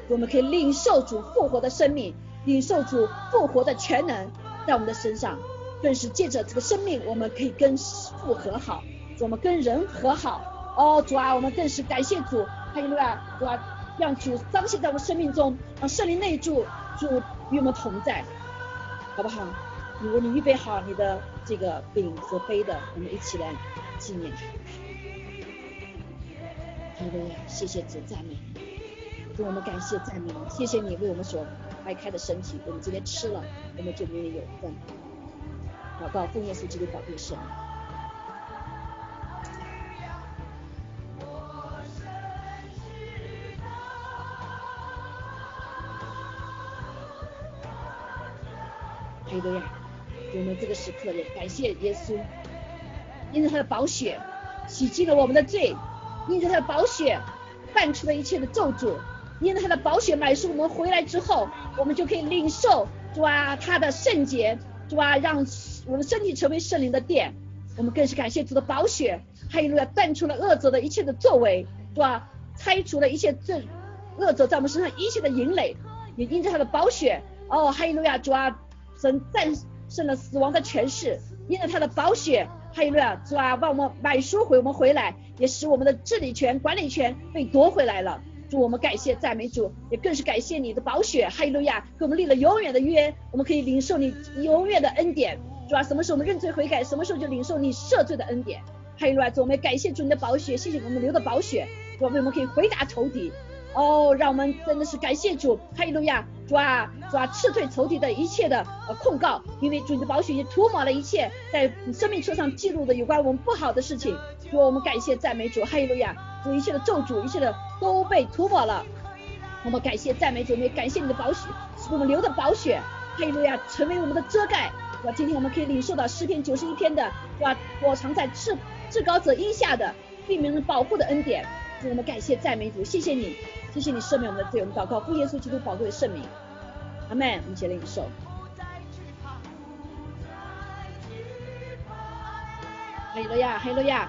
我们可以领受主复活的生命，领受主复活的全能在我们的身上，更是借着这个生命，我们可以跟父和好，我们跟人和好。哦，主啊，我们更是感谢主，哈利路亚，主啊，让主彰显在我们生命中，让圣灵内住，主与我们同在，好不好？如果你预备好你的这个饼和杯的，我们一起来纪念。哈利路亚，谢谢主，赞美给，我们感谢赞美，谢谢你为我们所掰开的身体，我们今天吃了，我们就与你有份。祷告奉耶稣基督宝贵圣名。哈利路亚，我们这个时刻也感谢耶稣，因为他的宝血洗净了我们的罪。因着他的宝血办出了一切的咒诅，因着他的宝血买赎我们回来之后，我们就可以领受主啊他的圣洁，主啊让我们身体成为圣灵的殿。我们更是感谢主的宝血，还有路亚断除了恶者的一切的作为，主啊拆除了一切罪恶者在我们身上一切的淫累，也因着他的宝血，哦哈利路亚主啊神战胜了死亡的权势，因着他的宝血。哈利路亚，主啊，帮我们买赎回我们回来，也使我们的治理权、管理权被夺回来了。主，我们感谢赞美主，也更是感谢你的宝血。哈利路亚，给我们立了永远的约，我们可以领受你永远的恩典。主啊，什么时候我们认罪悔改，什么时候就领受你赦罪的恩典。哈利路亚，主，我们感谢主你的宝血，谢谢我们流的宝血，主啊，为我们可以回答仇敌。哦，让我们真的是感谢主，哈利路亚，主啊，主啊，斥退仇敌的一切的呃控告，因为主你的宝血已经涂抹了一切在生命册上记录的有关我们不好的事情，主我们感谢赞美主，哈利路亚，主一切的咒诅，一切的都被涂抹了，我们感谢赞美主，也感谢你的宝血，使我们流的宝血，哈利路亚，成为我们的遮盖，哇，今天我们可以领受到诗篇九十一篇的，哇，我藏在至至高者荫下的，并没有保护的恩典，我们感谢赞美主，谢谢你。谢谢你赦免我们的罪，我们祷告奉耶稣基督宝贵的圣名，阿门。我们一起来领受。哈利路亚，哈利路亚。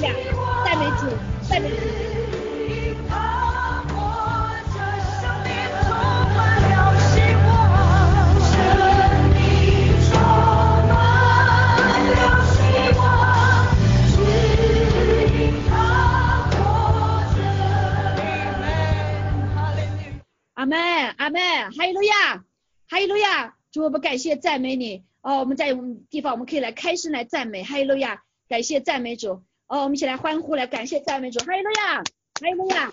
赞美主，赞美主。阿门，阿门，哈利路亚，哈利路亚！主，我们感谢赞美你哦。我们在地方，我们可以来开声来赞美，哈利路亚！感谢赞美主，哦，我们一起来欢呼来感谢赞美主，哈利路亚，哈利路亚。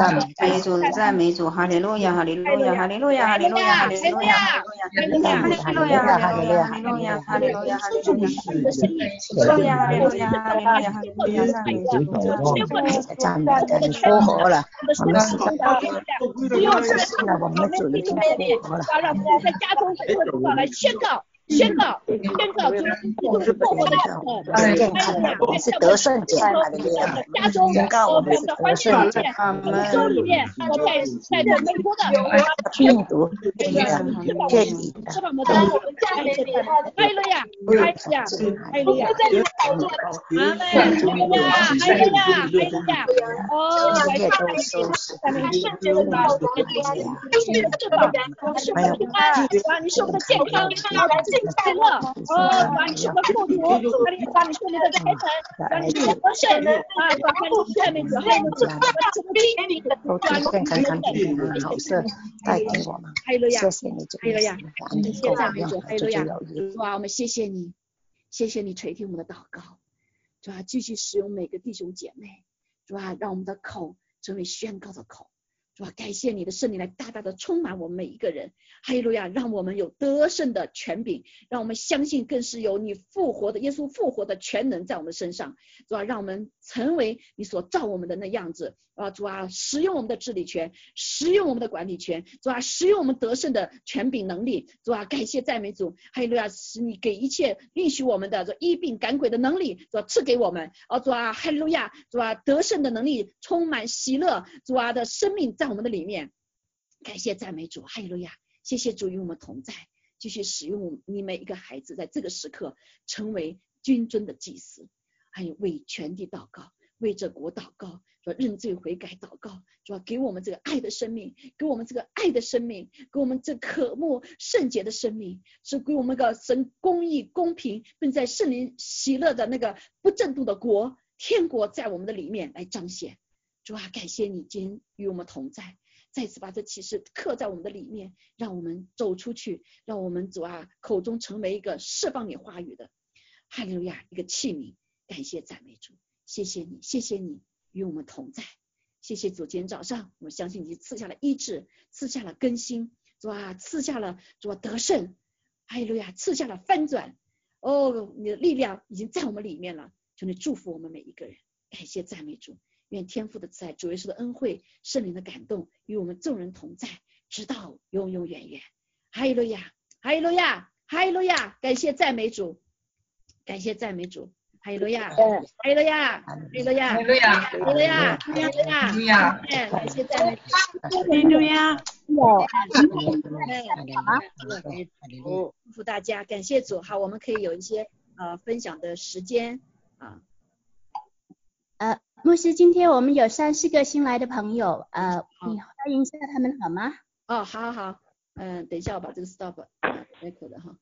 赞美主，赞美主，哈利路亚，哈利路亚，哈利路亚，哈利路亚，哈利路亚，哈利路亚，哈利路亚，哈利路亚，哈利路亚，哈利路亚，哈利路亚，哈利路亚，哈利路亚，哈利路亚，赞美主，赞美主，你复活了，我们是的，不用是的，我们主已经复活了，让大家在家中做来宣告。宣告宣告祝你新年快乐欢迎来我们的直播我们的直播间欢迎来到我们的直播间欢迎来到我们的直播间我们的直播间欢迎来我们的直播间欢迎来到我们的直播间欢迎来到我们的直播间欢迎来到我们我们的直我们的直我们的直播我们的直播我们的直播间欢迎我们的直播间我们的快乐哦，把你是个富足，把你把你是你的财神，把你是得胜啊，把你下面主还有这个这个兵，都是健康康平安好事带给我们，谢谢你，还有呀，谢谢赞美主，还有呀，哇，我们谢谢你，谢谢你垂听我们的祷告，主啊，继续使用每个弟兄姐妹，主啊，让我们的口成为宣告的口。主啊，感谢你的圣灵来大大的充满我们每一个人，哈利路亚，让我们有得胜的权柄，让我们相信更是有你复活的耶稣复活的全能在我们身上，主啊，让我们成为你所造我们的那样子。啊，主啊，使用我们的治理权，使用我们的管理权，主啊，使用我们得胜的权柄能力，主啊，感谢赞美主，哈利路亚，使你给一切允许我们的这医病赶鬼的能力，主啊，赐给我们，啊，主啊，哈利路亚，主啊，得胜的能力充满喜乐，主啊的生命。在我们的里面，感谢赞美主，哈利路亚！谢谢主与我们同在，继续使用你每一个孩子，在这个时刻成为君尊的祭司，还有为全地祷告，为这国祷告，说认罪悔改祷告，说给我们这个爱的生命，给我们这个爱的生命，给我们这渴慕圣洁的生命，是给我们个神公义公平，并在圣灵喜乐的那个不正度的国，天国在我们的里面来彰显。主啊，感谢你今天与我们同在，再次把这启示刻在我们的里面，让我们走出去，让我们主啊口中成为一个释放你话语的哈利路亚一个器皿。感谢赞美主，谢谢你，谢谢你与我们同在，谢谢主。今天早上，我相信你赐下了医治，赐下了更新，主啊，赐下了主啊得胜，哈利路亚，赐下了翻转。哦，你的力量已经在我们里面了，求你祝福我们每一个人。感谢赞美主。愿天父的慈爱、主耶稣的恩惠、圣灵的感动与我们众人同在，直到永永远远。哈利路亚，哈利路亚，哈利路亚！感谢赞美主，感谢赞美主，哈利路亚，哈利路亚，哈利路亚，哈利路亚，哈利路亚，哈利路亚，感谢赞美主，哈利路亚，好，祝福大家，感谢主。好，我们可以有一些呃分享的时间啊。呃，牧师，今天我们有三四个新来的朋友，呃，你欢迎一下他们好吗？哦，好好好，嗯，等一下我把这个 stop 开口的哈。